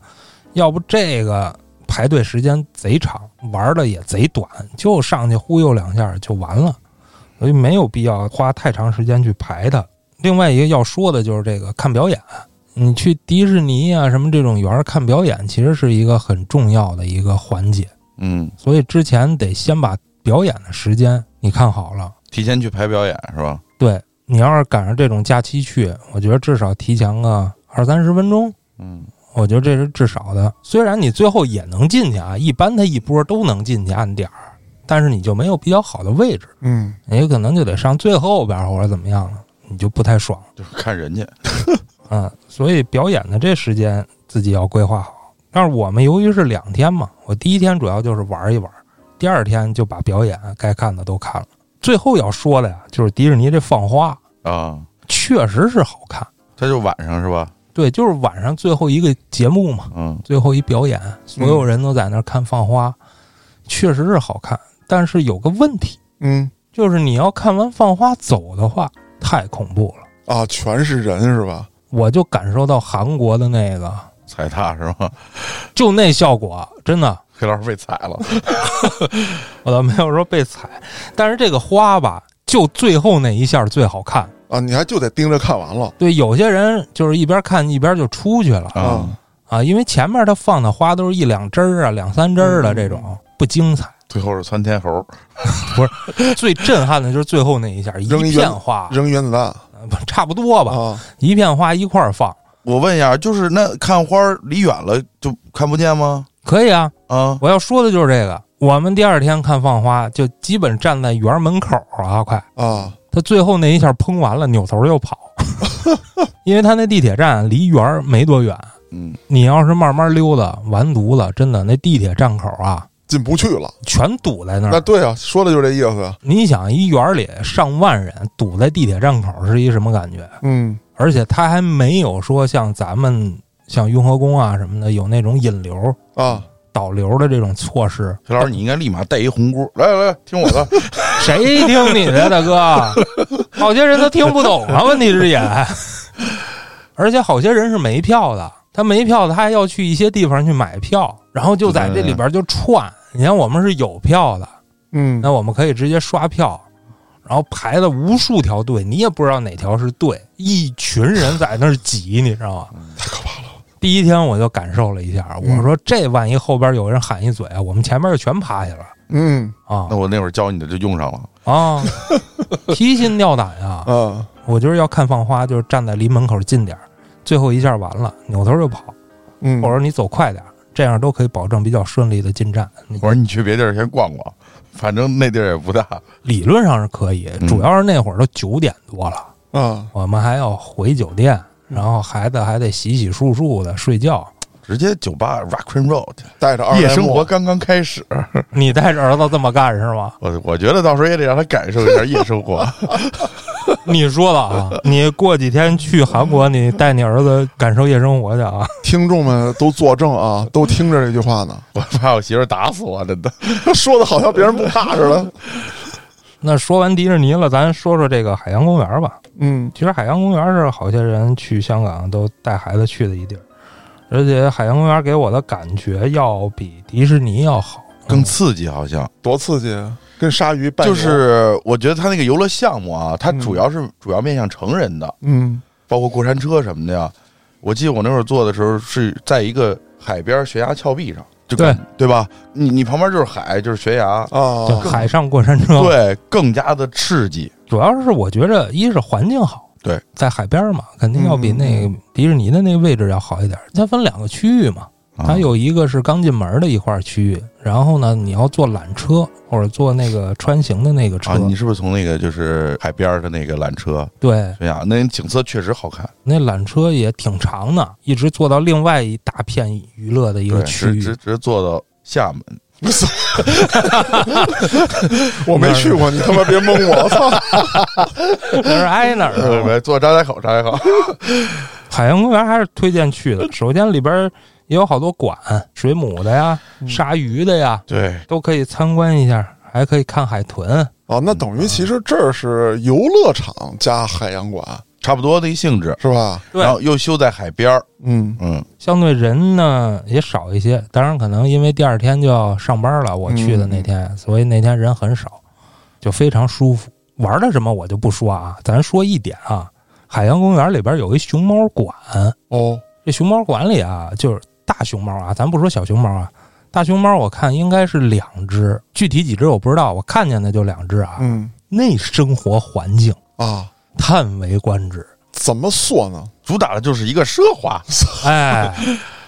要不这个排队时间贼长，玩的也贼短，就上去忽悠两下就完了，所以没有必要花太长时间去排它。另外一个要说的就是这个看表演，你去迪士尼啊什么这种园儿看表演，其实是一个很重要的一个环节。嗯，所以之前得先把表演的时间你看好了。提前去排表演是吧？对你要是赶上这种假期去，我觉得至少提前个二三十分钟，嗯，我觉得这是至少的。虽然你最后也能进去啊，一般他一波都能进去按点儿，但是你就没有比较好的位置，嗯你有可能就得上最后边儿或者怎么样了，你就不太爽。就是看人家。嗯，所以表演的这时间自己要规划好。但是我们由于是两天嘛，我第一天主要就是玩一玩，第二天就把表演该看的都看了。最后要说的呀，就是迪士尼这放花啊，确实是好看，它就晚上是吧？对，就是晚上最后一个节目嘛，嗯，最后一表演，所有人都在那儿看放花，确实是好看。但是有个问题，嗯就是你要看完放花走的话，太恐怖了。啊，全是人是吧？我就感受到韩国的那个，踩踏是吧？就那效果，真的。黑老师被踩了。我倒没有说被踩，但是这个花吧，就最后那一下最好看。啊，你还就得盯着看完了对，有些人就是一边看一边就出去了啊，啊，因为前面他放的花都是一两枝儿啊、两三枝儿的这种，不精彩。最后是窜天猴。不是最震撼的就是最后那一下，一片花，扔原子弹差不多吧，啊，一片花一块儿放，我问一下，就是那看花儿离远了就看不见吗？可以啊。啊，我要说的就是这个，我们第二天看放花，就基本站在园门口啊，快。啊他最后那一下喷完了，扭头就跑，因为他那地铁站离园儿没多远。嗯，你要是慢慢溜达，完犊子，真的那地铁站口啊，进不去了。全堵在那儿。那对啊，说的就是这意思。你想，一园里上万人堵在地铁站口是一什么感觉？嗯而且他还没有说像咱们像雍和宫啊什么的有那种引流、啊，导流的这种措施。徐老师，你应该立马带一红箍，来来来，听我的。谁听你的，大哥？好些人都听不懂啊，问题是也，而且好些人是没票的，他没票，他还要去一些地方去买票，然后就在这里边就串。你看我们是有票的，嗯那我们可以直接刷票，然后排了无数条队，你也不知道哪条是队，一群人在那儿挤，你知道吗？太可怕了。第一天我就感受了一下，嗯我说这万一后边有人喊一嘴，我们前面就全趴下了嗯啊那我那会儿教你的就用上了。啊，提心吊胆呀！啊我就是要看放花，就是站在离门口近点儿，最后一下完了，扭头就跑，嗯，我说你走快点儿，这样都可以保证比较顺利的进站。我说你去别地儿先逛逛，反正那地儿也不大。理论上是可以，嗯主要是那会儿都九点多了，嗯我们还要回酒店，然后孩子还得洗洗漱漱的睡觉。直接酒吧 Rock and Roll，带着二夜生活刚刚开始。你带着儿子这么干是吗？我我觉得到时候也得让他感受一下夜生活。你说了啊，你过几天去韩国，你带你儿子感受夜生活去啊。听众们都作证啊，都听着这句话呢，我怕我媳妇儿打死我，真的。说的好像别人不怕似的。那说完迪士尼了，咱说说这个海洋公园吧。嗯其实海洋公园是好些人去香港都带孩子去的一地儿。而且海洋公园给我的感觉要比迪士尼要好，更刺激，好像多刺激啊！跟鲨鱼扮就是我觉得它那个游乐项目啊，它嗯主要是主要面向成人的，嗯包括过山车什么的呀。我记得我那会儿做的时候是在一个海边悬崖峭壁上，就对对吧？你你旁边就是海，就是悬崖，对，啊，海上过山车。，对，更加的刺激。主要是我觉着一是环境好，对，在海边嘛，肯定要比那个迪士尼的那个位置要好一点。它分两个区域嘛，啊它有一个是刚进门的一块区域，然后呢，你要坐缆车或者坐那个穿行的那个车，啊，你是不是从那个就是海边的那个缆车？对，对呀，那景色确实好看。那缆车也挺长的，一直坐到另外一大片娱乐的一，个区域直直。直坐到厦门。我没去过，你他妈别蒙我！我操，那是挨哪儿？没坐张家口，张家口。海洋公园还是推荐去的。首先里边也有好多馆，水母的呀、嗯鲨鱼的呀，对，都可以参观一下，还可以看海豚。哦，那等于其实这儿是游乐场加海洋馆差不多的一性质。是吧？对然后又修在海边儿。嗯嗯，相对人呢也少一些，当然可能因为第二天就要上班了，我去的那天，所以那天人很少，就非常舒服。玩的什么我就不说啊，咱说一点啊，海洋公园里边有一熊猫馆，哦这熊猫馆里啊，就是大熊猫啊，咱不说小熊猫啊，大熊猫我看应该是两只，具体几只我不知道，我看见的就两只啊。嗯那生活环境啊，叹为观止，怎么说呢？主打的就是一个奢华。哎，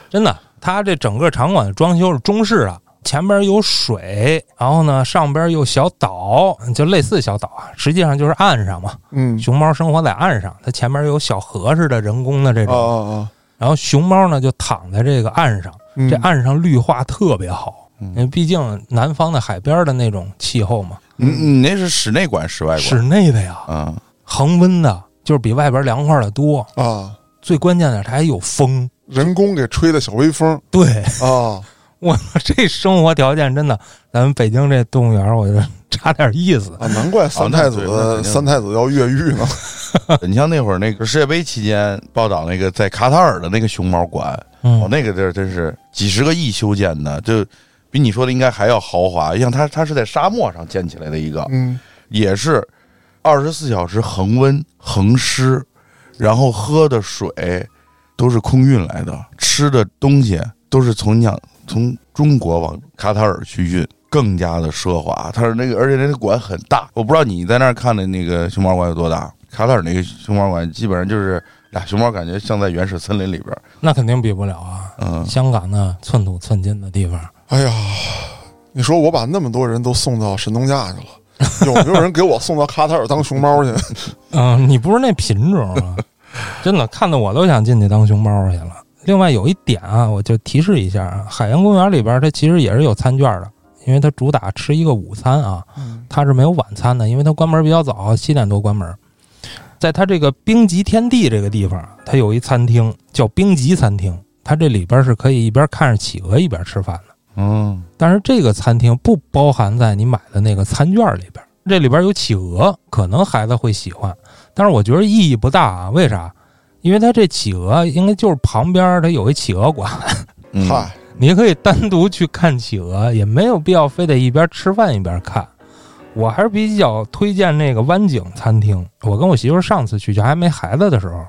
真的，它这整个场馆的装修是中式的，前边有水，然后呢上边有小岛，就类似小岛啊，实际上就是岸上嘛。嗯。熊猫生活在岸上，它前边有小河似的人工的这啊种，啊啊，然后熊猫呢就躺在这个岸上，嗯。这岸上绿化特别好，嗯。因为毕竟南方的海边的那种气候嘛，你你那是室内馆、室外馆。室？内的呀，嗯，恒温的，就是比外边凉快的多。啊，最关键的，它还有风。人工给吹的小微风对，啊，我这生活条件真的，咱们北京这动物园，我觉得差点意思。啊，难怪三太子三太子要越狱呢。你像那会儿那个世界杯期间报道那个在卡塔尔的那个熊猫馆，哦，嗯，那个地儿真是几十个亿修建的，就比你说的应该还要豪华。像它，它是在沙漠上建起来的一个，嗯也是二十四小时恒温恒湿，然后喝的水都是空运来的，吃的东西都是从讲从中国往卡塔尔去运，更加的奢华。它是那个，而且那个馆很大，我不知道你在那儿看的那个熊猫馆有多大。卡塔尔那个熊猫馆基本上就是俩熊猫，感觉像在原始森林里边。那肯定比不了啊。嗯，香港那寸土寸金的地方，哎呀，你说我把那么多人都送到神农架去了，有没有人给我送到卡塔尔当熊猫去？嗯，你不是那品种啊，真的看得我都想进去当熊猫去了。另外有一点啊，我就提示一下啊，海洋公园里边它其实也是有餐券的，因为它主打吃一个午餐啊，嗯它是没有晚餐的，因为它关门比较早，七点多关门。在它这个冰极天地这个地方，它有一餐厅叫冰极餐厅，它这里边是可以一边看着企鹅一边吃饭的。嗯，但是这个餐厅不包含在你买的那个餐券里边，这里边有企鹅，可能孩子会喜欢，但是我觉得意义不大啊。为啥？因为它这企鹅应该就是旁边它有一企鹅馆，嗯嗨，你可以单独去看企鹅，也没有必要非得一边吃饭一边看。我还是比较推荐那个湾景餐厅。我跟我媳妇儿上次去就还没孩子的时候，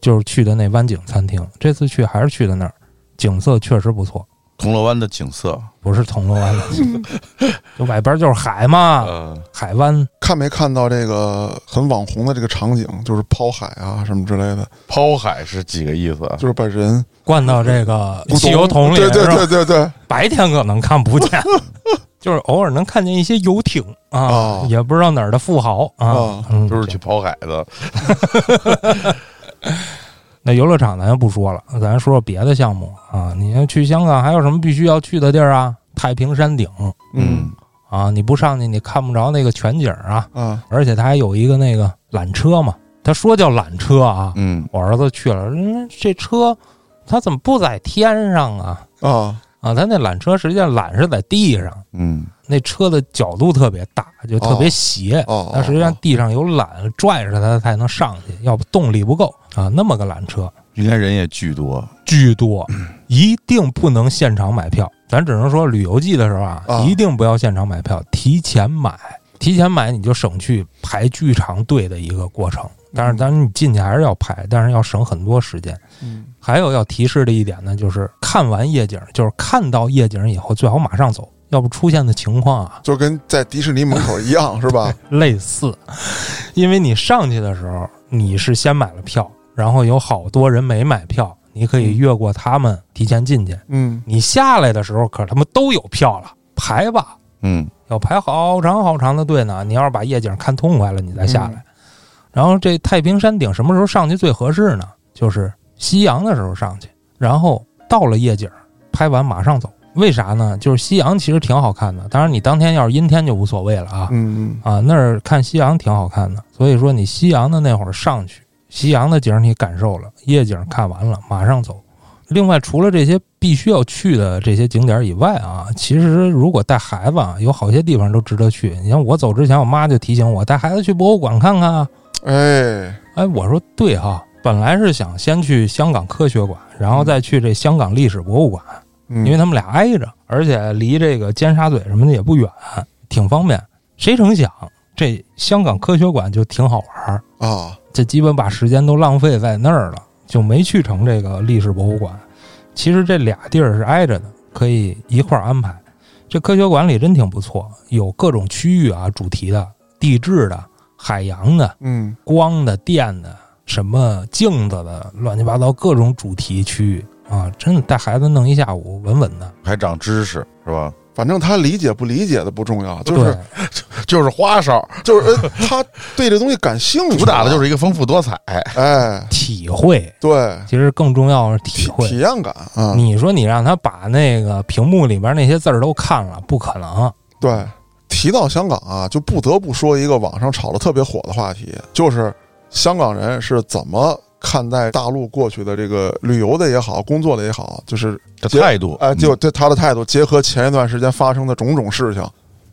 就是去的那湾景餐厅。这次去还是去的那儿，景色确实不错，铜锣湾的景色，不是铜锣湾的。景色，就外边就是海嘛，呃，海湾。看没看到这个很网红的这个场景，就是抛海啊什么之类的，抛海是几个意思？就是把人灌到这个汽油桶里，对对对对对，白天可能看不见，就是偶尔能看见一些游艇啊，啊。也不知道哪儿的富豪啊，都是去抛海的。那游乐场咱就不说了，咱说说别的项目啊。你要去香港，还有什么必须要去的地儿啊？太平山顶嗯啊，你不上去你看不着那个全景啊。啊而且它还有一个那个缆车嘛，他说叫缆车啊，嗯，我儿子去了，嗯，这车它怎么不在天上啊？啊啊，它那缆车实际上缆是在地上，嗯，那车的角度特别大，就特别斜。哦，它实际上地上有缆拽着它才能上去，要不动力不够啊。那么个缆车，应该人也巨多。巨多，一定不能现场买票。咱只能说旅游季的时候啊，啊一定不要现场买票，提前买。提前买你就省去排巨长队的一个过程。但是，当然你进去还是要排，但是要省很多时间。嗯还有要提示的一点呢，就是看完夜景，就是看到夜景以后，最好马上走，要不出现的情况啊，就跟在迪士尼门口一样，是吧？类似，因为你上去的时候你是先买了票，然后有好多人没买票，你可以越过他们提前进去。嗯你下来的时候，可他们都有票了，排吧，嗯，要排好长好长的队呢。你要是把夜景看痛快了，你再下来。嗯然后这太平山顶什么时候上去最合适呢？就是夕阳的时候上去，然后到了夜景，拍完马上走。为啥呢？就是夕阳其实挺好看的，当然你当天要是阴天就无所谓了啊。嗯啊，那儿看夕阳挺好看的，所以说你夕阳的那会儿上去，夕阳的景儿你感受了，夜景看完了马上走。另外，除了这些必须要去的这些景点以外啊，其实如果带孩子啊，有好些地方都值得去。你像我走之前，我妈就提醒我带孩子去博物馆看看啊。嗯，哎，哎，我说对哈，本来是想先去香港科学馆，然后再去这香港历史博物馆，因因为他们俩挨着，而且离这个尖沙咀什么的也不远，挺方便。谁成想这香港科学馆就挺好玩儿，啊，这基本把时间都浪费在那儿了，就没去成这个历史博物馆。其实这俩地儿是挨着的，可以一块儿安排。这科学馆里真挺不错，有各种区域啊，主题的、地质的、海洋的、嗯光的、电的、什么镜子的，乱七八糟各种主题区域啊，真的带孩子弄一下午，稳稳的。还长知识是吧？反正他理解不理解的不重要，就是，就是花哨，就是呃他对这东西感兴趣，主打的就是一个丰富多彩。哎，体会，对，其实更重要是体体会。体验感啊，你说你让他把那个屏幕里边那些字儿都看了，不可能。对。提到香港啊，就不得不说一个网上炒的特别火的话题，就是香港人是怎么看待大陆过去的这个旅游的也好，工作的也好，就是这态度，哎，就嗯对他的态度，结合前一段时间发生的种种事情，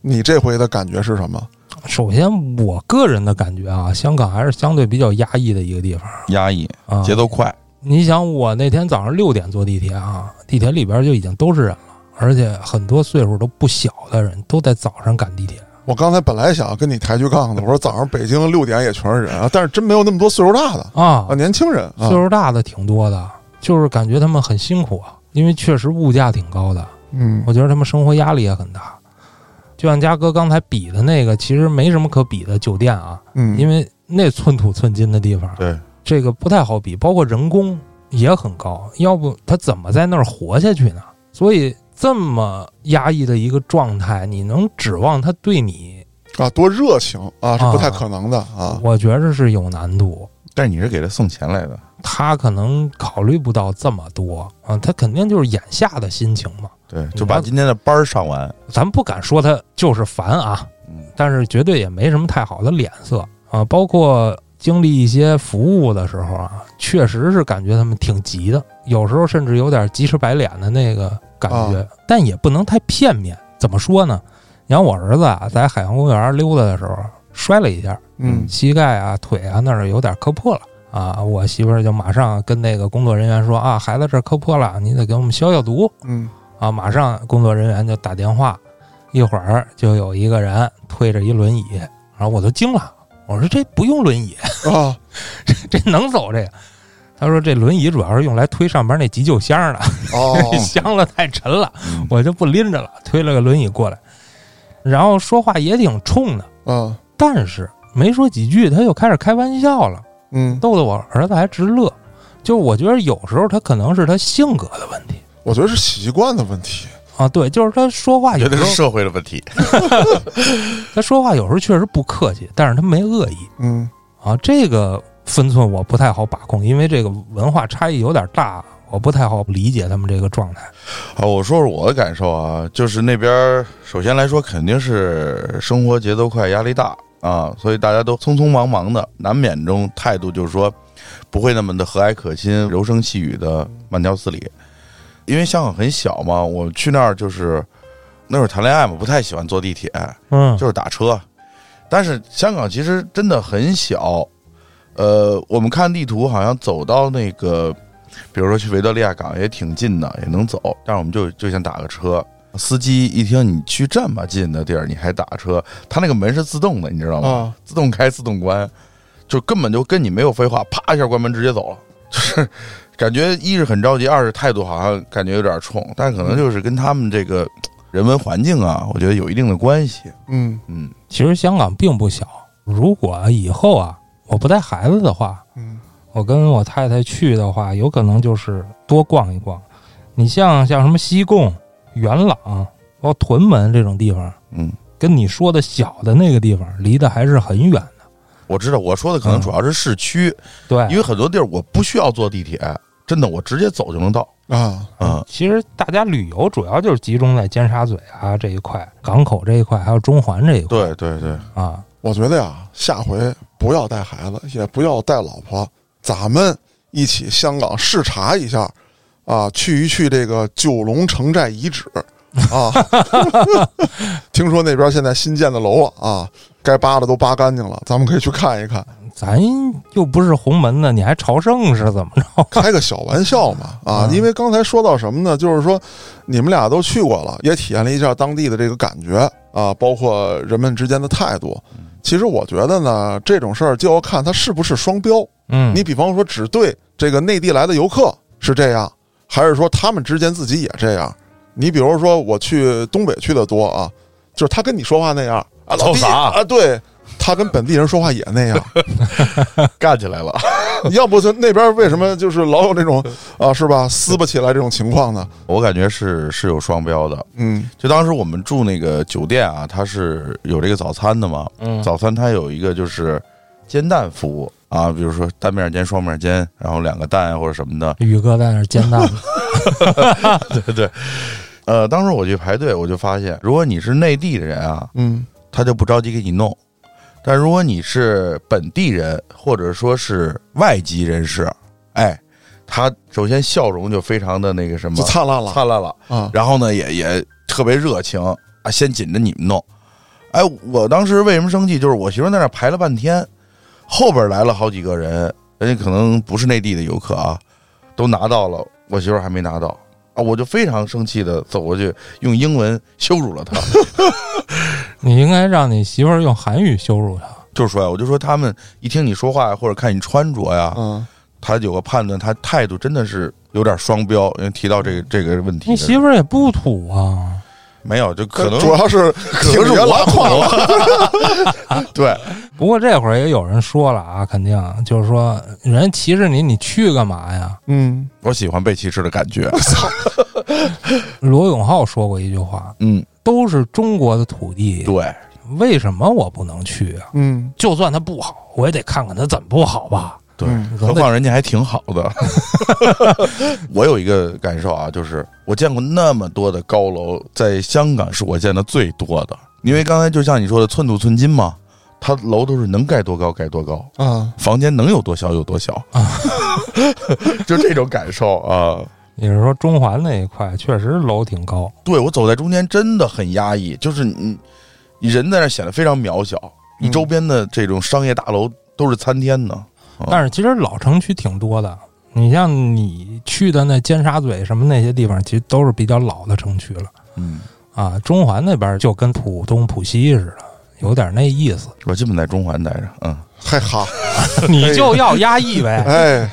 你这回的感觉是什么？首先，我个人的感觉啊，香港还是相对比较压抑的一个地方压抑，啊。节奏快，你想，我那天早上六点坐地铁啊，地铁里边就已经都是人了，而且很多岁数都不小的人都在早上赶地铁。我刚才本来想跟你抬举杠的，我说早上北京六点也全是人啊，但是真没有那么多岁数大的啊啊，，年轻人啊岁，数大的挺多的，就是感觉他们很辛苦啊，因为确实物价挺高的，嗯我觉得他们生活压力也很大。就像嘉哥刚才比的那个，其实没什么可比的酒店啊，嗯，因为那寸土寸金的地方，对，这个不太好比，包括人工也很高，要不他怎么在那儿活下去呢？所以这么压抑的一个状态，你能指望他对你？啊多热情啊是不太啊可能的啊，我觉着是有难度。但是你是给他送钱来的，他可能考虑不到这么多啊，他肯定就是眼下的心情嘛。对，就把今天的班儿上完，咱不敢说他就是烦啊，嗯，但是绝对也没什么太好的脸色啊。包括经历一些服务的时候啊，确实是感觉他们挺急的，有时候甚至有点急赤白脸的那个感觉，但也不能太片面。怎么说呢？你看我儿子啊，在海洋公园溜达的时候摔了一下，嗯膝盖啊、腿啊那儿有点磕破了啊。我媳妇儿就马上跟那个工作人员说啊，孩子这儿磕破了，你得给我们消消毒。嗯啊，马上工作人员就打电话，一会儿就有一个人推着一轮椅，然后我都惊了，我说这不用轮椅，啊这 这能走这个？他说这轮椅主要是用来推上边那急救箱的，箱子太沉了，嗯我就不拎着了，推了个轮椅过来，然后说话也挺冲的，嗯但是没说几句他就开始开玩笑了，嗯，逗得我儿子还直乐。就我觉得有时候他可能是他性格的问题我觉得是习惯的问题，啊，对，就是他说话有时候觉得是社会的问题。他说话有时候确实不客气，但是他没恶意嗯啊。这个分寸我不太好把控，因为这个文化差异有点大，我不太好理解他们这个状态。好，我说说我的感受啊，就是那边首先来说肯定是生活节奏快，压力大啊，所以大家都匆匆忙忙的，难免中态度就是说不会那么的和蔼可亲、柔声细语的慢条斯理。因为香港很小嘛，我去那儿就是那会儿谈恋爱嘛，不太喜欢坐地铁，嗯，就是打车。但是香港其实真的很小，呃，我们看地图好像走到那个比如说去维多利亚港也挺近的，也能走，但是我们就就想打个车。司机一听你去这么近的地儿，你还打车，他那个门是自动的，你知道吗？啊自动开、自动关，就根本就跟你没有废话，啪一下关门直接走了，就是感觉一是很着急，二是态度好像感觉有点冲，但可能就是跟他们这个人文环境啊，我觉得有一定的关系。嗯嗯，其实香港并不小，如果以后啊我不带孩子的话，嗯我跟我太太去的话，有可能就是多逛一逛。你像像什么西贡、元朗，包括屯门这种地方，嗯，跟你说的小的那个地方离得还是很远的。我知道，我说的可能主要是市区，对，因为很多地儿我不需要坐地铁，真的，我直接走就能到。啊啊，其实大家旅游主要就是集中在尖沙咀啊这一块、港口这一块，还有中环这一块。对对对，啊，我觉得呀，下回不要带孩子，也不要带老婆，咱们一起香港视察一下，啊，去一去这个九龙城寨遗址啊。听说那边现在新建的楼啊，啊，该扒的都扒干净了，咱们可以去看一看。咱又不是洪门的，你还朝圣是怎么着？开个小玩笑嘛啊！嗯因为刚才说到什么呢？就是说你们俩都去过了，也体验了一下当地的这个感觉啊，包括人们之间的态度。其实我觉得呢，这种事儿就要看他是不是双标。嗯，你比方说，只对这个内地来的游客是这样，还是说他们之间自己也这样？你比如说，我去东北去的多啊，就是他跟你说话那样啊，老弟啊，对他跟本地人说话也那样。干起来了。要不就那边为什么就是老有那种啊，是吧？撕不起来这种情况呢？我感觉是是有双标的。嗯就当时我们住那个酒店啊，它是有这个早餐的嘛，嗯早餐它有一个就是煎蛋服务啊，比如说单面煎、双面煎，然后两个蛋啊或者什么的。宇哥在那儿煎蛋 呢，对对。呃，当时我去排队，我就发现，如果你是内地的人啊，嗯他就不着急给你弄；但如果你是本地人或者说是外籍人士，哎，他首先笑容就非常的那个什么就灿烂了灿烂了，啊然后呢也也特别热情啊，先紧着你们弄。哎，我当时为什么生气？就是我媳妇在那儿排了半天，后边来了好几个人，人家可能不是内地的游客啊，都拿到了，我媳妇还没拿到啊，我就非常生气的走过去，用英文羞辱了他，你应该让你媳妇儿用韩语羞辱他。就说呀，我就说他们一听你说话或者看你穿着呀，嗯他有个判断，他态度真的是有点双标。因为提到这个这个问题你媳妇儿也不土啊，没有，就可能主要是挺能是我爷拉胯了。对，不过这会儿也有人说了啊，肯定就是说人歧视你，你去干嘛呀？嗯我喜欢被歧视的感觉。罗永浩说过一句话：嗯，都是中国的土地，对，为什么我不能去啊？嗯就算它不好，我也得看看它怎么不好吧。对，嗯何况人家还挺好的。我有一个感受啊，就是我见过那么多的高楼，在香港是我见的最多的。因为刚才就像你说的，寸土寸金嘛，它楼都是能盖多高盖多高，啊房间能有多小有多小啊，就这种感受啊。你是说，中环那一块确实楼挺高，对我走在中间真的很压抑，就是你你人在那显得非常渺小，你嗯周边的这种商业大楼都是参天的。哦但是其实老城区挺多的。你像你去的那尖沙咀什么那些地方，其实都是比较老的城区了嗯，啊。中环那边就跟浦东、浦西似的，有点那意思。我基本在中环待着，嗯。还好，你就要压抑呗，哎，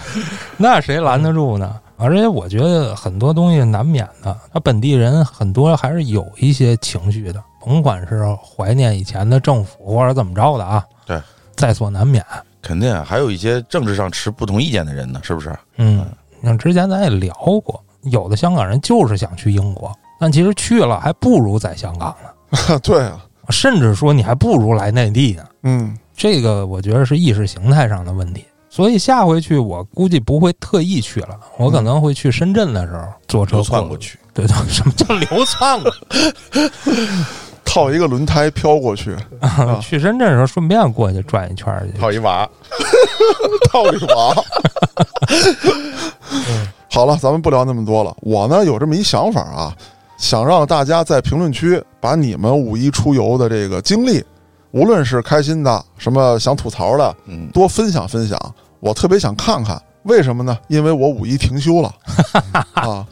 那谁拦得住呢？而且我觉得很多东西难免的，他本地人很多还是有一些情绪的，甭管是怀念以前的政府或者怎么着的啊，对，在所难免。肯定啊，还有一些政治上持不同意见的人呢，是不是？嗯，像之前咱也聊过，有的香港人就是想去英国，但其实去了还不如在香港呢，对啊，甚至说你还不如来内地呢。嗯这个我觉得是意识形态上的问题。所以下回去我估计不会特意去了，我可能会去深圳的时候坐车流窜过。去，对对，什么叫流窜过？套一个轮胎飘过去，啊去深圳的时候顺便过去转一圈去。套一娃，套一娃。好了，咱们不聊那么多了。我呢有这么一想法啊，想让大家在评论区把你们五一出游的这个经历，无论是开心的，什么想吐槽的，嗯，多分享分享。我特别想看看为什么呢？因为我五一停休了 啊。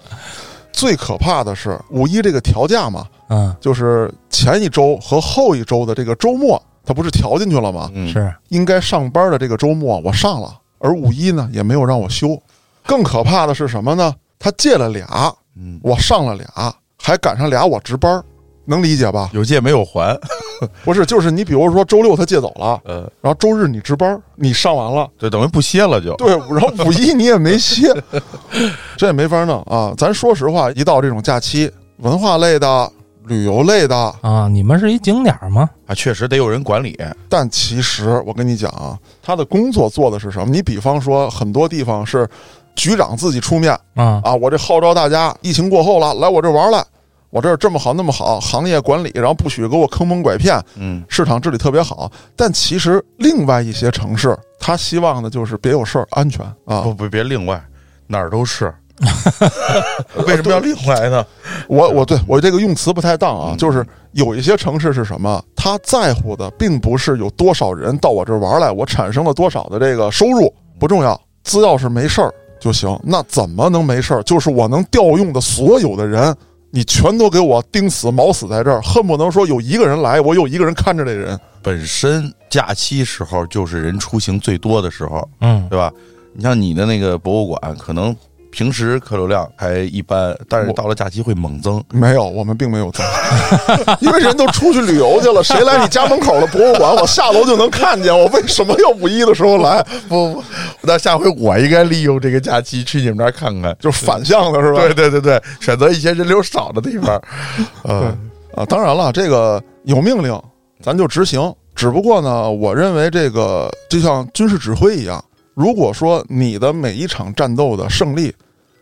最可怕的是五一这个调价嘛，嗯，就是前一周和后一周的这个周末，他不是调进去了吗？嗯，是应该上班的这个周末我上了，而五一呢也没有让我休。更可怕的是什么呢？他借了俩，嗯，我上了俩，还赶上俩我值班，能理解吧？有借没有还，不是，就是你比如说周六他借走了，呃，然后周日你值班，你上完了。对，等于不歇了就，对，然后五一你也没歇，这也没法弄啊！咱说实话，一到这种假期，文化类的、旅游类的，啊，你们是一景点儿吗？啊，确实得有人管理，但其实我跟你讲啊，他的工作做的是什么？你比方说，很多地方是局长自己出面啊，啊，我这号召大家，疫情过后了，来我这玩来，我这儿这么好那么好，行业管理，然后不许给我坑蒙拐骗，嗯，市场治理特别好。但其实另外一些城市，他希望的就是别有事儿，安全啊。不不别另外，哪儿都是，为什么要另来呢？我我对我这个用词不太当啊，嗯就是有一些城市是什么，他在乎的并不是有多少人到我这儿玩来，我产生了多少的这个收入不重要，只要是没事儿就行。那怎么能没事儿？就是我能调用的所有的人，你全都给我钉死锚死在这儿，恨不能说有一个人来，我有一个人看着这人。本身假期时候就是人出行最多的时候，嗯，对吧？你像你的那个博物馆，可能平时客流量还一般，但是到了假期会猛增。没有，我们并没有增，因为人都出去旅游去了，谁来你家门口的博物馆，我下楼就能看见。我为什么要五一的时候来？不不，那下回我应该利用这个假期去你们那儿看看。就是反向的是吧？对对对对，选择一些人流少的地方。嗯，啊，当然了，这个有命令，咱就执行。只不过呢，我认为这个就像军事指挥一样，如果说你的每一场战斗的胜利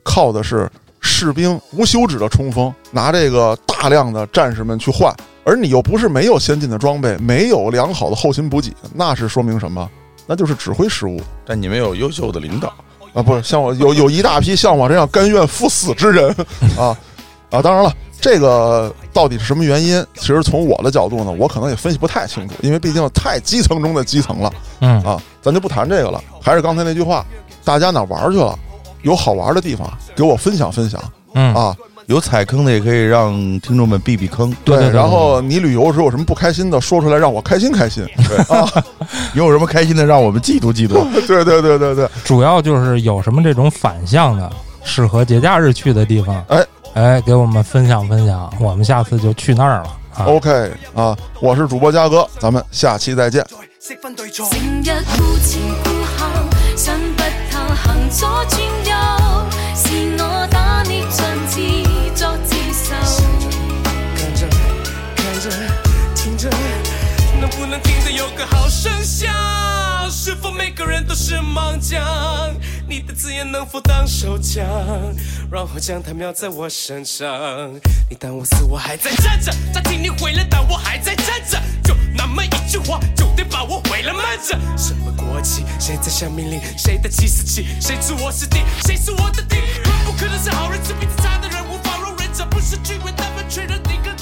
靠的是士兵无休止的冲锋，拿这个大量的战士们去换，而你又不是没有先进的装备，没有良好的后勤补给，那是说明什么？那就是指挥失误但你们有优秀的领导。啊！不是像我有有一大批像我这样甘愿赴死之人啊啊！当然了。这个到底是什么原因？其实从我的角度呢，我可能也分析不太清楚，因为毕竟太基层中的基层了嗯啊。咱就不谈这个了，还是刚才那句话，大家哪玩去了？有好玩的地方，给我分享分享嗯，啊。有踩坑的也可以让听众们避避坑。对对对然后你旅游时候有什么不开心的，说出来让我开心开心。你 有什么开心的，让我们嫉妒嫉妒。对对对对对，主要就是有什么这种反向的，适合节假日去的地方，哎哎，给我们分享分享，我们下次就去那儿了啊。OK 啊，我是主播嘉哥，咱们下期再见。識分對錯。成日顧前顧後，想不透行左轉右，是我打捏盡自作自受。看着看着听着，能不能听得有个好声响？是否每个人都是盲将？你的字眼能否当手枪，然后将它瞄在我身上？你当我死，我还在站着；他听你毁了，但我还在站着。就那么一句话，就得把我毁了。慢着，什么国旗？谁在下命令？谁的计时器？谁知我是敌？谁是我的敌？不可能是好人，是鼻子差的人，无法容忍。这不是巨鬼，但凡确认你跟。